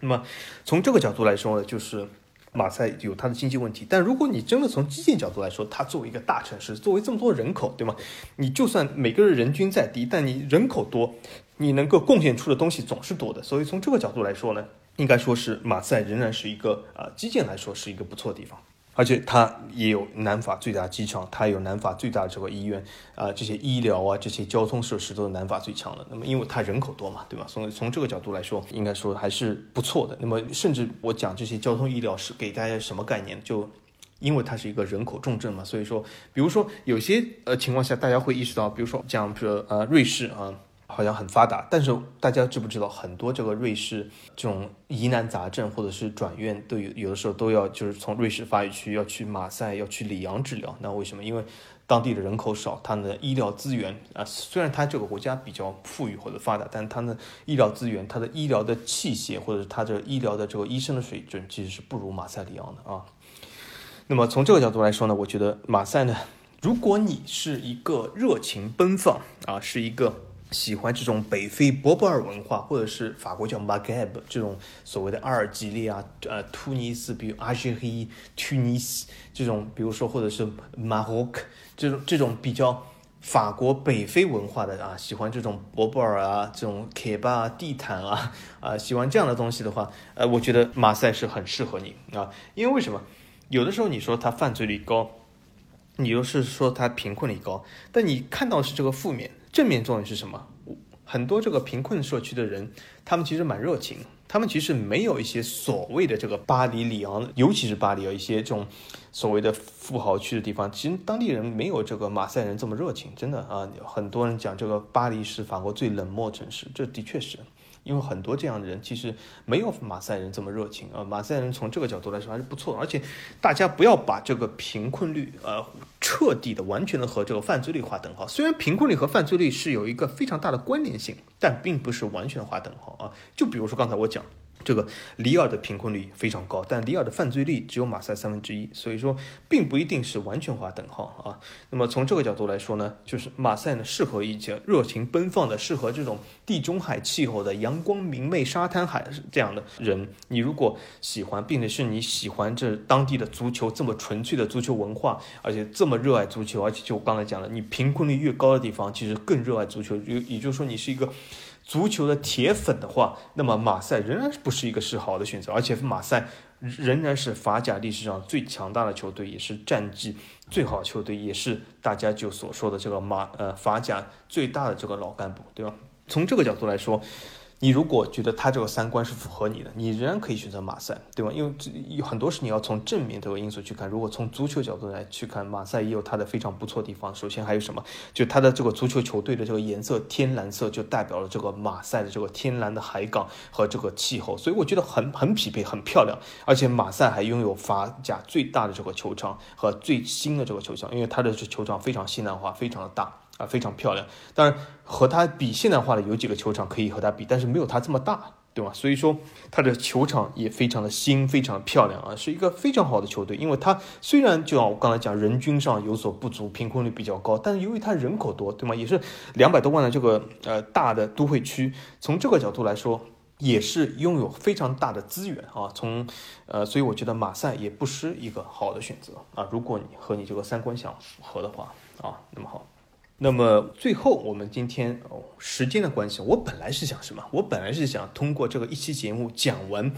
那么从这个角度来说呢，就是。马赛有它的经济问题，但如果你真的从基建角度来说，它作为一个大城市，作为这么多人口，对吗？你就算每个人人均再低，但你人口多，你能够贡献出的东西总是多的。所以从这个角度来说呢，应该说是马赛仍然是一个啊，基建来说是一个不错的地方。而且它也有南法最大机场，它有南法最大的这个医院啊，这些医疗啊，这些交通设施都是南法最强的。那么，因为它人口多嘛，对吧？从从这个角度来说，应该说还是不错的。那么，甚至我讲这些交通医疗是给大家什么概念？就因为它是一个人口重镇嘛，所以说，比如说有些呃情况下，大家会意识到，比如说讲说呃瑞士啊。好像很发达，但是大家知不知道，很多这个瑞士这种疑难杂症或者是转院，都有有的时候都要就是从瑞士发育区要去马赛要去里昂治疗。那为什么？因为当地的人口少，它的医疗资源啊，虽然它这个国家比较富裕或者发达，但它的医疗资源、它的医疗的器械或者是它的医疗的这个医生的水准，其实是不如马赛里昂的啊。那么从这个角度来说呢，我觉得马赛呢，如果你是一个热情奔放啊，是一个喜欢这种北非博布尔文化，或者是法国叫 Maghreb 这种所谓的阿尔及利亚、呃突尼斯，比如阿什黑、突尼斯这种，比如说或者是马洛克这种这种比较。法国北非文化的啊，喜欢这种博布尔啊，这种凯巴地毯啊，啊，喜欢这样的东西的话，呃，我觉得马赛是很适合你啊，因为为什么？有的时候你说它犯罪率高，你又是说它贫困率高，但你看到是这个负面，正面作用是什么？很多这个贫困社区的人，他们其实蛮热情。他们其实没有一些所谓的这个巴黎、里昂，尤其是巴黎有一些这种所谓的富豪区的地方，其实当地人没有这个马赛人这么热情，真的啊，很多人讲这个巴黎是法国最冷漠城市，这的确是。因为很多这样的人其实没有马赛人这么热情啊，马赛人从这个角度来说还是不错的，而且大家不要把这个贫困率呃彻底的完全的和这个犯罪率划等号。虽然贫困率和犯罪率是有一个非常大的关联性，但并不是完全划等号啊。就比如说刚才我讲。这个里尔的贫困率非常高，但里尔的犯罪率只有马赛三分之一，所以说并不一定是完全划等号啊。那么从这个角度来说呢，就是马赛呢适合一些热情奔放的，适合这种地中海气候的阳光明媚、沙滩海这样的人。你如果喜欢，并且是你喜欢这当地的足球这么纯粹的足球文化，而且这么热爱足球，而且就我刚才讲了，你贫困率越高的地方，其实更热爱足球，也也就是说你是一个。足球的铁粉的话，那么马赛仍然不是一个是好的选择，而且马赛仍然是法甲历史上最强大的球队，也是战绩最好的球队，也是大家就所说的这个马呃法甲最大的这个老干部，对吧？从这个角度来说。你如果觉得他这个三观是符合你的，你仍然可以选择马赛，对吧？因为有很多是你要从正面这个因素去看。如果从足球角度来去看，马赛也有它的非常不错的地方。首先还有什么？就它的这个足球球队的这个颜色天蓝色，就代表了这个马赛的这个天蓝的海港和这个气候，所以我觉得很很匹配，很漂亮。而且马赛还拥有法甲最大的这个球场和最新的这个球场，因为它的球场非常现代化，非常的大。啊，非常漂亮。当然，和它比现代化的有几个球场可以和它比，但是没有它这么大，对吧？所以说，它的球场也非常的新，非常漂亮啊，是一个非常好的球队。因为它虽然就像我刚才讲，人均上有所不足，贫困率比较高，但是由于它人口多，对吗？也是两百多万的这个呃大的都会区，从这个角度来说，也是拥有非常大的资源啊。从呃，所以我觉得马赛也不失一个好的选择啊。如果你和你这个三观相符合的话啊，那么好。那么最后，我们今天哦，时间的关系，我本来是想什么？我本来是想通过这个一期节目讲完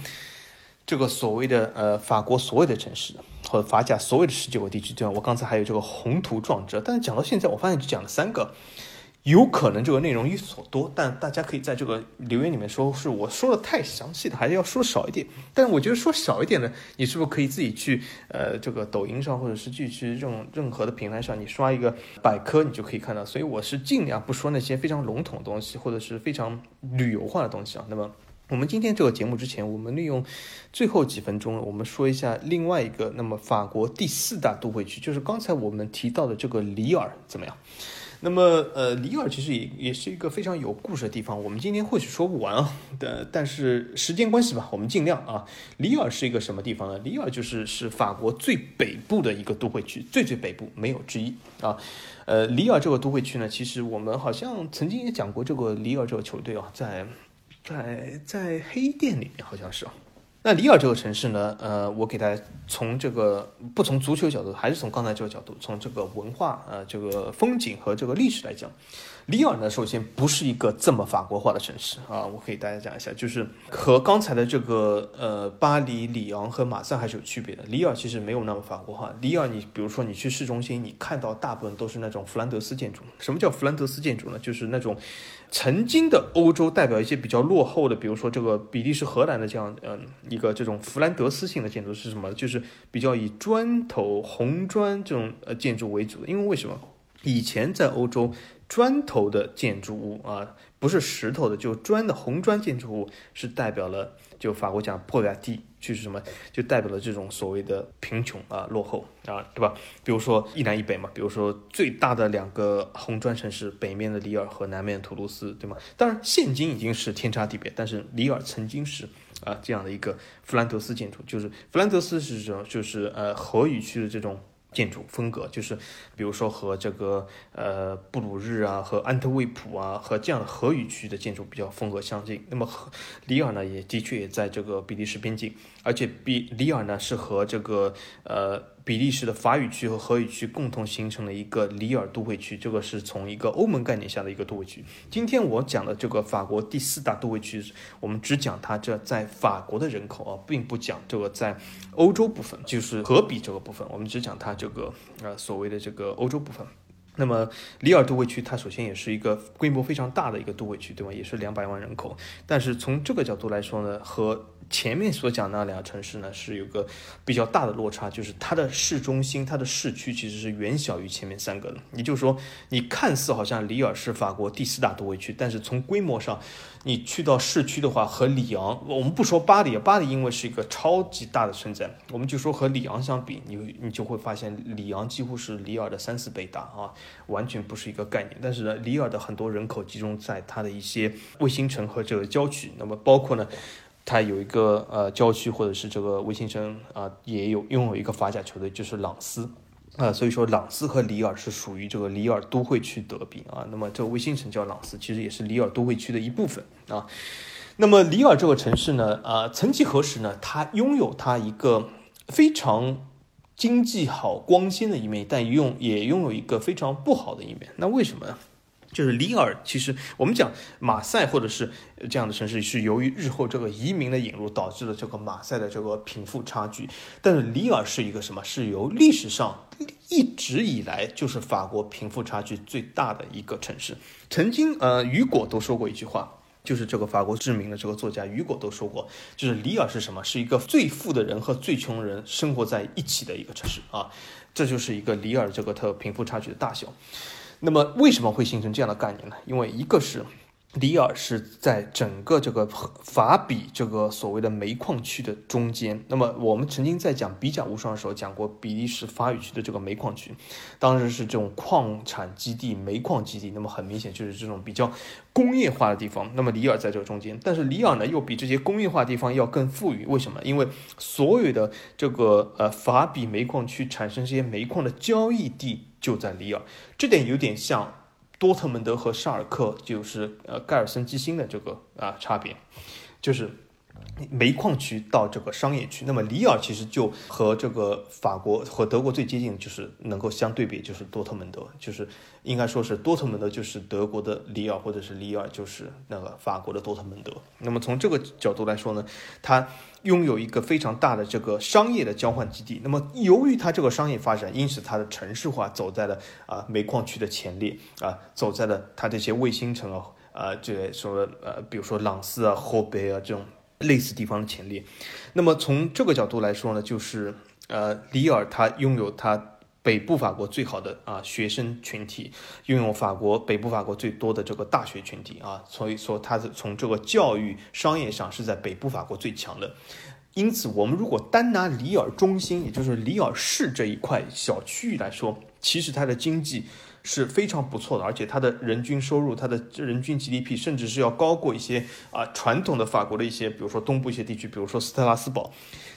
这个所谓的呃法国所有的城市，或者法甲所有的十九个地区，对吧？我刚才还有这个宏图壮志，但是讲到现在，我发现只讲了三个。有可能这个内容有所多，但大家可以在这个留言里面说，是我说的太详细的，还是要说少一点。但我觉得说少一点呢，你是不是可以自己去呃这个抖音上，或者是去去这种任何的平台上，你刷一个百科，你就可以看到。所以我是尽量不说那些非常笼统的东西，或者是非常旅游化的东西啊。那么我们今天这个节目之前，我们利用最后几分钟，我们说一下另外一个，那么法国第四大都会区，就是刚才我们提到的这个里尔，怎么样？那么，呃，里尔其实也也是一个非常有故事的地方。我们今天或许说不完啊，但，但是时间关系吧，我们尽量啊。里尔是一个什么地方呢？里尔就是是法国最北部的一个都会区，最最北部没有之一啊。呃，里尔这个都会区呢，其实我们好像曾经也讲过这个里尔这个球队啊，在在在黑店里面好像是啊。那里尔这个城市呢？呃，我给大家从这个不从足球角度，还是从刚才这个角度，从这个文化、呃，这个风景和这个历史来讲，里尔呢，首先不是一个这么法国化的城市啊。我可以大家讲一下，就是和刚才的这个呃巴黎、里昂和马赛还是有区别的。里尔其实没有那么法国化。里尔，你比如说你去市中心，你看到大部分都是那种弗兰德斯建筑。什么叫弗兰德斯建筑呢？就是那种。曾经的欧洲代表一些比较落后的，比如说这个比利时、荷兰的这样，嗯，一个这种弗兰德斯性的建筑是什么？就是比较以砖头、红砖这种呃建筑为主的。因为为什么？以前在欧洲，砖头的建筑物啊，不是石头的，就砖的红砖建筑物是代表了。就法国讲破瓦地，就是什么，就代表了这种所谓的贫穷啊、落后啊，对吧？比如说一南一北嘛，比如说最大的两个红砖城市，北面的里尔和南面的图卢斯，对吗？当然，现今已经是天差地别，但是里尔曾经是啊这样的一个弗兰德斯建筑，就是弗兰德斯是这种就是呃河语区的这种。建筑风格就是，比如说和这个呃布鲁日啊，和安特卫普啊，和这样的河语区的建筑比较风格相近。那么里尔呢，也的确也在这个比利时边境，而且比里尔呢是和这个呃。比利时的法语区和荷语区共同形成了一个里尔都会区，这个是从一个欧盟概念下的一个都会区。今天我讲的这个法国第四大都会区，我们只讲它这在法国的人口啊，并不讲这个在欧洲部分，就是荷比这个部分，我们只讲它这个呃所谓的这个欧洲部分。那么里尔都会区，它首先也是一个规模非常大的一个都会区，对吧？也是两百万人口，但是从这个角度来说呢，和前面所讲那两个城市呢，是有个比较大的落差，就是它的市中心、它的市区其实是远小于前面三个的。也就是说，你看似好像里尔是法国第四大都会区，但是从规模上，你去到市区的话，和里昂，我们不说巴黎，巴黎因为是一个超级大的存在，我们就说和里昂相比，你你就会发现里昂几乎是里尔的三四倍大啊，完全不是一个概念。但是呢，里尔的很多人口集中在它的一些卫星城和这个郊区，那么包括呢。它有一个呃郊区或者是这个卫星城啊，也有拥有一个法甲球队，就是朗斯啊，所以说朗斯和里尔是属于这个里尔都会区德比啊。那么这个卫星城叫朗斯，其实也是里尔都会区的一部分啊。那么里尔这个城市呢，啊，曾几何时呢，它拥有它一个非常经济好、光鲜的一面，但拥也拥有一个非常不好的一面。那为什么？就是里尔，其实我们讲马赛或者是这样的城市，是由于日后这个移民的引入，导致了这个马赛的这个贫富差距。但是里尔是一个什么？是由历史上一直以来就是法国贫富差距最大的一个城市。曾经，呃，雨果都说过一句话，就是这个法国知名的这个作家雨果都说过，就是里尔是什么？是一个最富的人和最穷人生活在一起的一个城市啊。这就是一个里尔这个它贫富差距的大小。那么为什么会形成这样的概念呢？因为一个是里尔是在整个这个法比这个所谓的煤矿区的中间。那么我们曾经在讲比甲无双的时候讲过比利时法语区的这个煤矿区，当时是这种矿产基地、煤矿基地。那么很明显就是这种比较工业化的地方。那么里尔在这个中间，但是里尔呢又比这些工业化地方要更富裕。为什么？因为所有的这个呃法比煤矿区产生这些煤矿的交易地。就在里尔，这点有点像多特蒙德和沙尔克，就是呃盖尔森基辛的这个啊差别，就是煤矿区到这个商业区。那么里尔其实就和这个法国和德国最接近，就是能够相对比，就是多特蒙德，就是应该说是多特蒙德就是德国的里尔，或者是里尔就是那个法国的多特蒙德。那么从这个角度来说呢，它。拥有一个非常大的这个商业的交换基地，那么由于它这个商业发展，因此它的城市化走在了啊煤矿区的前列啊，走在了它这些卫星城啊啊这什么呃比如说朗斯啊、霍贝啊这种类似地方的前列。那么从这个角度来说呢，就是呃里尔它拥有它。北部法国最好的啊学生群体，拥有法国北部法国最多的这个大学群体啊，所以说它是从这个教育商业上是在北部法国最强的。因此，我们如果单拿里尔中心，也就是里尔市这一块小区域来说，其实它的经济。是非常不错的，而且它的人均收入、它的人均 GDP，甚至是要高过一些啊传统的法国的一些，比如说东部一些地区，比如说斯特拉斯堡。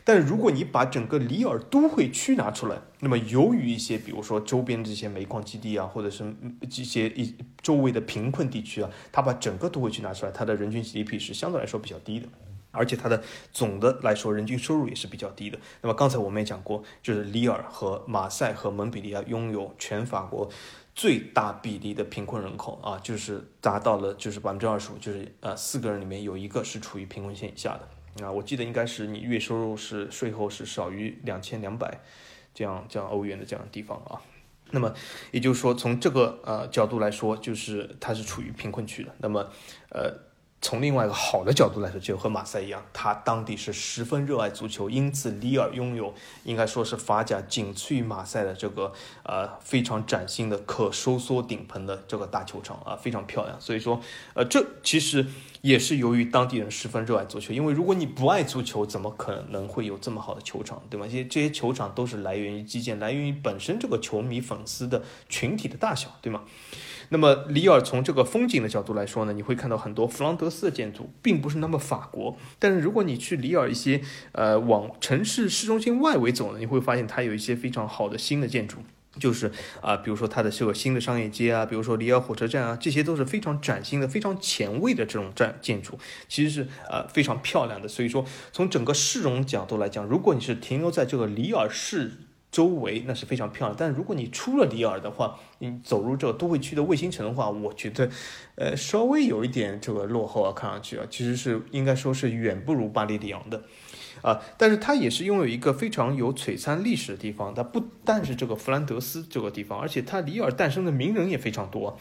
但如果你把整个里尔都会区拿出来，那么由于一些，比如说周边这些煤矿基地啊，或者是这些一周围的贫困地区啊，它把整个都会区拿出来，它的人均 GDP 是相对来说比较低的，而且它的总的来说人均收入也是比较低的。那么刚才我们也讲过，就是里尔和马赛和蒙彼利埃拥有全法国。最大比例的贫困人口啊，就是达到了就是百分之二十五，就是呃四个人里面有一个是处于贫困线以下的啊。我记得应该是你月收入是税后是少于两千两百这样这样欧元的这样的地方啊。那么也就是说，从这个呃角度来说，就是它是处于贫困区的。那么呃。从另外一个好的角度来说，就和马赛一样，他当地是十分热爱足球，因此里尔拥有应该说是法甲仅次于马赛的这个呃非常崭新的可收缩顶棚的这个大球场啊，非常漂亮。所以说，呃，这其实也是由于当地人十分热爱足球，因为如果你不爱足球，怎么可能会有这么好的球场，对吗？这些这些球场都是来源于基建，来源于本身这个球迷粉丝的群体的大小，对吗？那么里尔从这个风景的角度来说呢，你会看到很多弗朗德。斯的建筑，并不是那么法国。但是如果你去里尔一些呃往城市市中心外围走呢，你会发现它有一些非常好的新的建筑。就是啊，比如说它的这个新的商业街啊，比如说里尔火车站啊，这些都是非常崭新的、非常前卫的这种站建筑，其实是呃非常漂亮的。所以说，从整个市容角度来讲，如果你是停留在这个里尔市周围，那是非常漂亮。但如果你出了里尔的话，你走入这个都会区的卫星城的话，我觉得呃稍微有一点这个落后啊，看上去啊，其实是应该说是远不如巴黎里昂的。啊，但是它也是拥有一个非常有璀璨历史的地方。它不但是这个弗兰德斯这个地方，而且它里尔诞生的名人也非常多。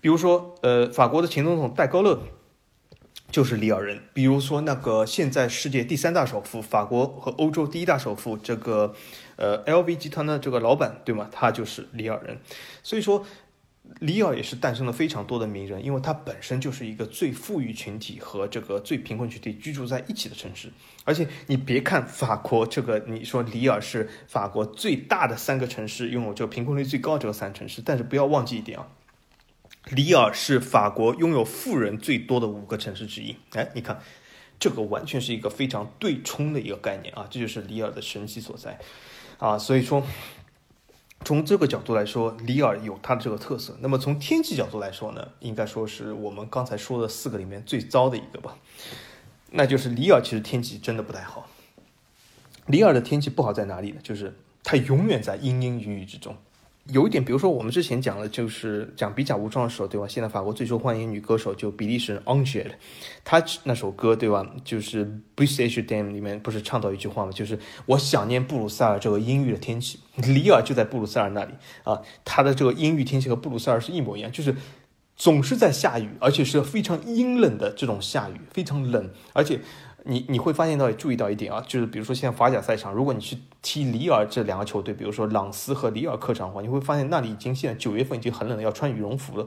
比如说，呃，法国的前总统戴高乐就是里尔人。比如说，那个现在世界第三大首富，法国和欧洲第一大首富，这个呃 LV 集团的这个老板，对吗？他就是里尔人。所以说。里尔也是诞生了非常多的名人，因为它本身就是一个最富裕群体和这个最贫困群体居住在一起的城市。而且你别看法国这个，你说里尔是法国最大的三个城市，拥有这个贫困率最高这个三城市，但是不要忘记一点啊，里尔是法国拥有富人最多的五个城市之一。哎，你看，这个完全是一个非常对冲的一个概念啊，这就是里尔的神奇所在啊，所以说。从这个角度来说，里尔有它的这个特色。那么从天气角度来说呢，应该说是我们刚才说的四个里面最糟的一个吧。那就是里尔其实天气真的不太好。里尔的天气不好在哪里呢？就是它永远在阴阴雨雨之中。有一点，比如说我们之前讲了，就是讲比甲无双的时候，对吧？现在法国最受欢迎女歌手就比利时 a n g e l 她那首歌，对吧？就是《b r i s h Dam》里面不是唱到一句话吗？就是我想念布鲁塞尔这个阴郁的天气。里尔就在布鲁塞尔那里啊，它的这个阴郁天气和布鲁塞尔是一模一样，就是总是在下雨，而且是非常阴冷的这种下雨，非常冷，而且。你你会发现到注意到一点啊，就是比如说现在法甲赛场，如果你去踢里尔这两个球队，比如说朗斯和里尔客场的话，你会发现那里已经现在九月份已经很冷了，要穿羽绒服了。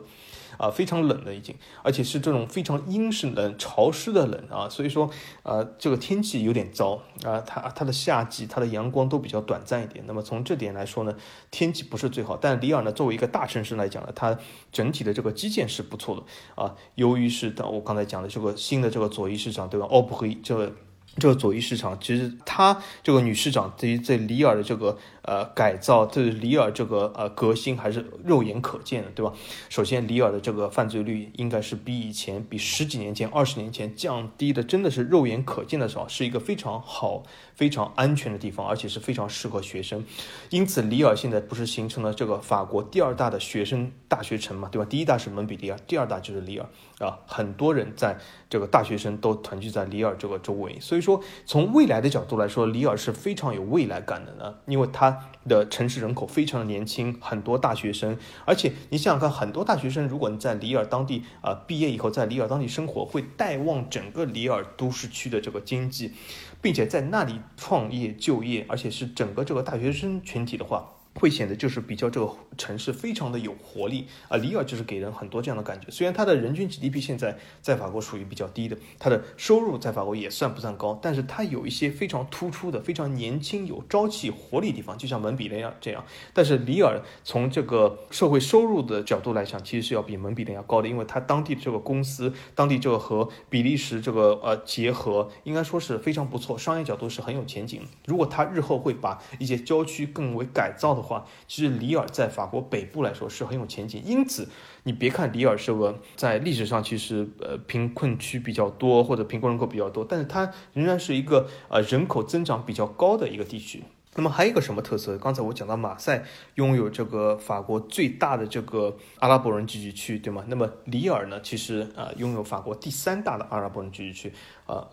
啊，非常冷的已经，而且是这种非常阴湿冷、潮湿的冷啊，所以说，呃，这个天气有点糟啊，它它的夏季它的阳光都比较短暂一点。那么从这点来说呢，天气不是最好，但里尔呢作为一个大城市来讲呢，它整体的这个基建是不错的啊。由于是的，我刚才讲的这个新的这个左翼市场，对吧？奥普黑这个这个左翼市场，其实它这个女市长对于在里尔的这个。呃，改造对里尔这个呃革新还是肉眼可见的，对吧？首先，里尔的这个犯罪率应该是比以前、比十几年前、二十年前降低的，真的是肉眼可见的少，是一个非常好、非常安全的地方，而且是非常适合学生。因此，里尔现在不是形成了这个法国第二大的学生大学城嘛，对吧？第一大是蒙彼利尔，第二大就是里尔啊。很多人在这个大学生都团聚在里尔这个周围，所以说从未来的角度来说，里尔是非常有未来感的呢，因为它。的城市人口非常的年轻，很多大学生，而且你想想看，很多大学生如果你在里尔当地啊毕业以后，在里尔当地生活，会带旺整个里尔都市区的这个经济，并且在那里创业就业，而且是整个这个大学生群体的话。会显得就是比较这个城市非常的有活力啊，里尔就是给人很多这样的感觉。虽然它的人均 GDP 现在在法国属于比较低的，它的收入在法国也算不算高，但是它有一些非常突出的、非常年轻、有朝气、活力地方，就像蒙彼利埃这样。但是里尔从这个社会收入的角度来讲，其实是要比蒙彼利埃高的，因为它当地这个公司，当地这个和比利时这个呃结合，应该说是非常不错，商业角度是很有前景。如果它日后会把一些郊区更为改造的，话，其实里尔在法国北部来说是很有前景，因此你别看里尔是个在历史上其实呃贫困区比较多或者贫困人口比较多，但是它仍然是一个呃人口增长比较高的一个地区。那么还有一个什么特色？刚才我讲到马赛拥有这个法国最大的这个阿拉伯人聚集区，对吗？那么里尔呢，其实呃拥有法国第三大的阿拉伯人聚集区，呃。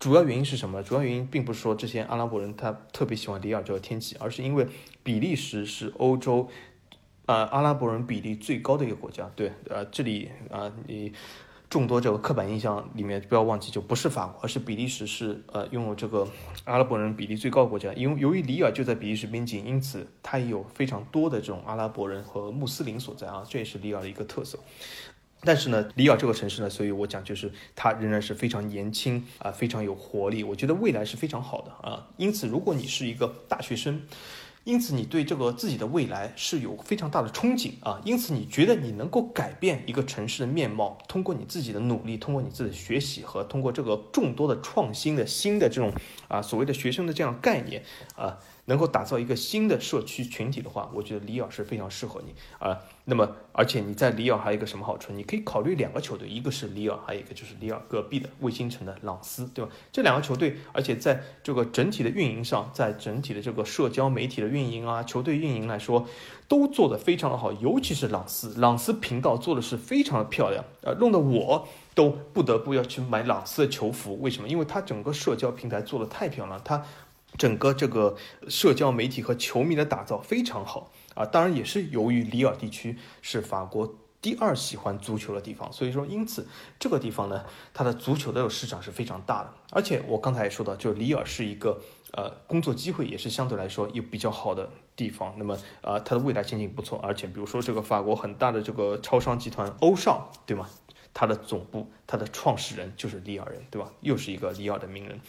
主要原因是什么？主要原因并不是说这些阿拉伯人他特别喜欢里尔这个天气，而是因为比利时是欧洲，呃，阿拉伯人比例最高的一个国家。对，呃，这里啊，你众多这个刻板印象里面不要忘记，就不是法国，而是比利时是呃拥有这个阿拉伯人比例最高的国家。因为由于里尔就在比利时边境，因此它也有非常多的这种阿拉伯人和穆斯林所在啊，这也是里尔的一个特色。但是呢，里尔这个城市呢，所以我讲就是它仍然是非常年轻啊，非常有活力。我觉得未来是非常好的啊。因此，如果你是一个大学生，因此你对这个自己的未来是有非常大的憧憬啊，因此你觉得你能够改变一个城市的面貌，通过你自己的努力，通过你自己的学习和通过这个众多的创新的新的这种啊所谓的学生的这样概念啊。能够打造一个新的社区群体的话，我觉得里尔是非常适合你啊。那么，而且你在里尔还有一个什么好处？你可以考虑两个球队，一个是里尔，还有一个就是里尔隔壁的卫星城的朗斯，对吧？这两个球队，而且在这个整体的运营上，在整体的这个社交媒体的运营啊，球队运营来说，都做得非常的好。尤其是朗斯，朗斯频道做的是非常的漂亮啊，弄得我都不得不要去买朗斯的球服。为什么？因为它整个社交平台做的太漂亮，它。整个这个社交媒体和球迷的打造非常好啊，当然也是由于里尔地区是法国第二喜欢足球的地方，所以说因此这个地方呢，它的足球的市场是非常大的。而且我刚才也说到，就里尔是一个呃工作机会也是相对来说有比较好的地方。那么呃它的未来前景不错，而且比如说这个法国很大的这个超商集团欧尚，对吗？它的总部，它的创始人就是里尔人，对吧？又是一个里尔的名人。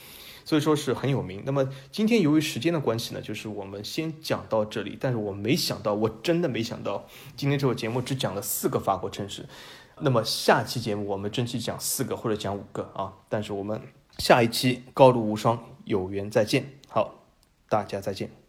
所以说是很有名。那么今天由于时间的关系呢，就是我们先讲到这里。但是我没想到，我真的没想到，今天这个节目只讲了四个法国城市。那么下期节目我们争取讲四个或者讲五个啊。但是我们下一期高露无双有缘再见。好，大家再见。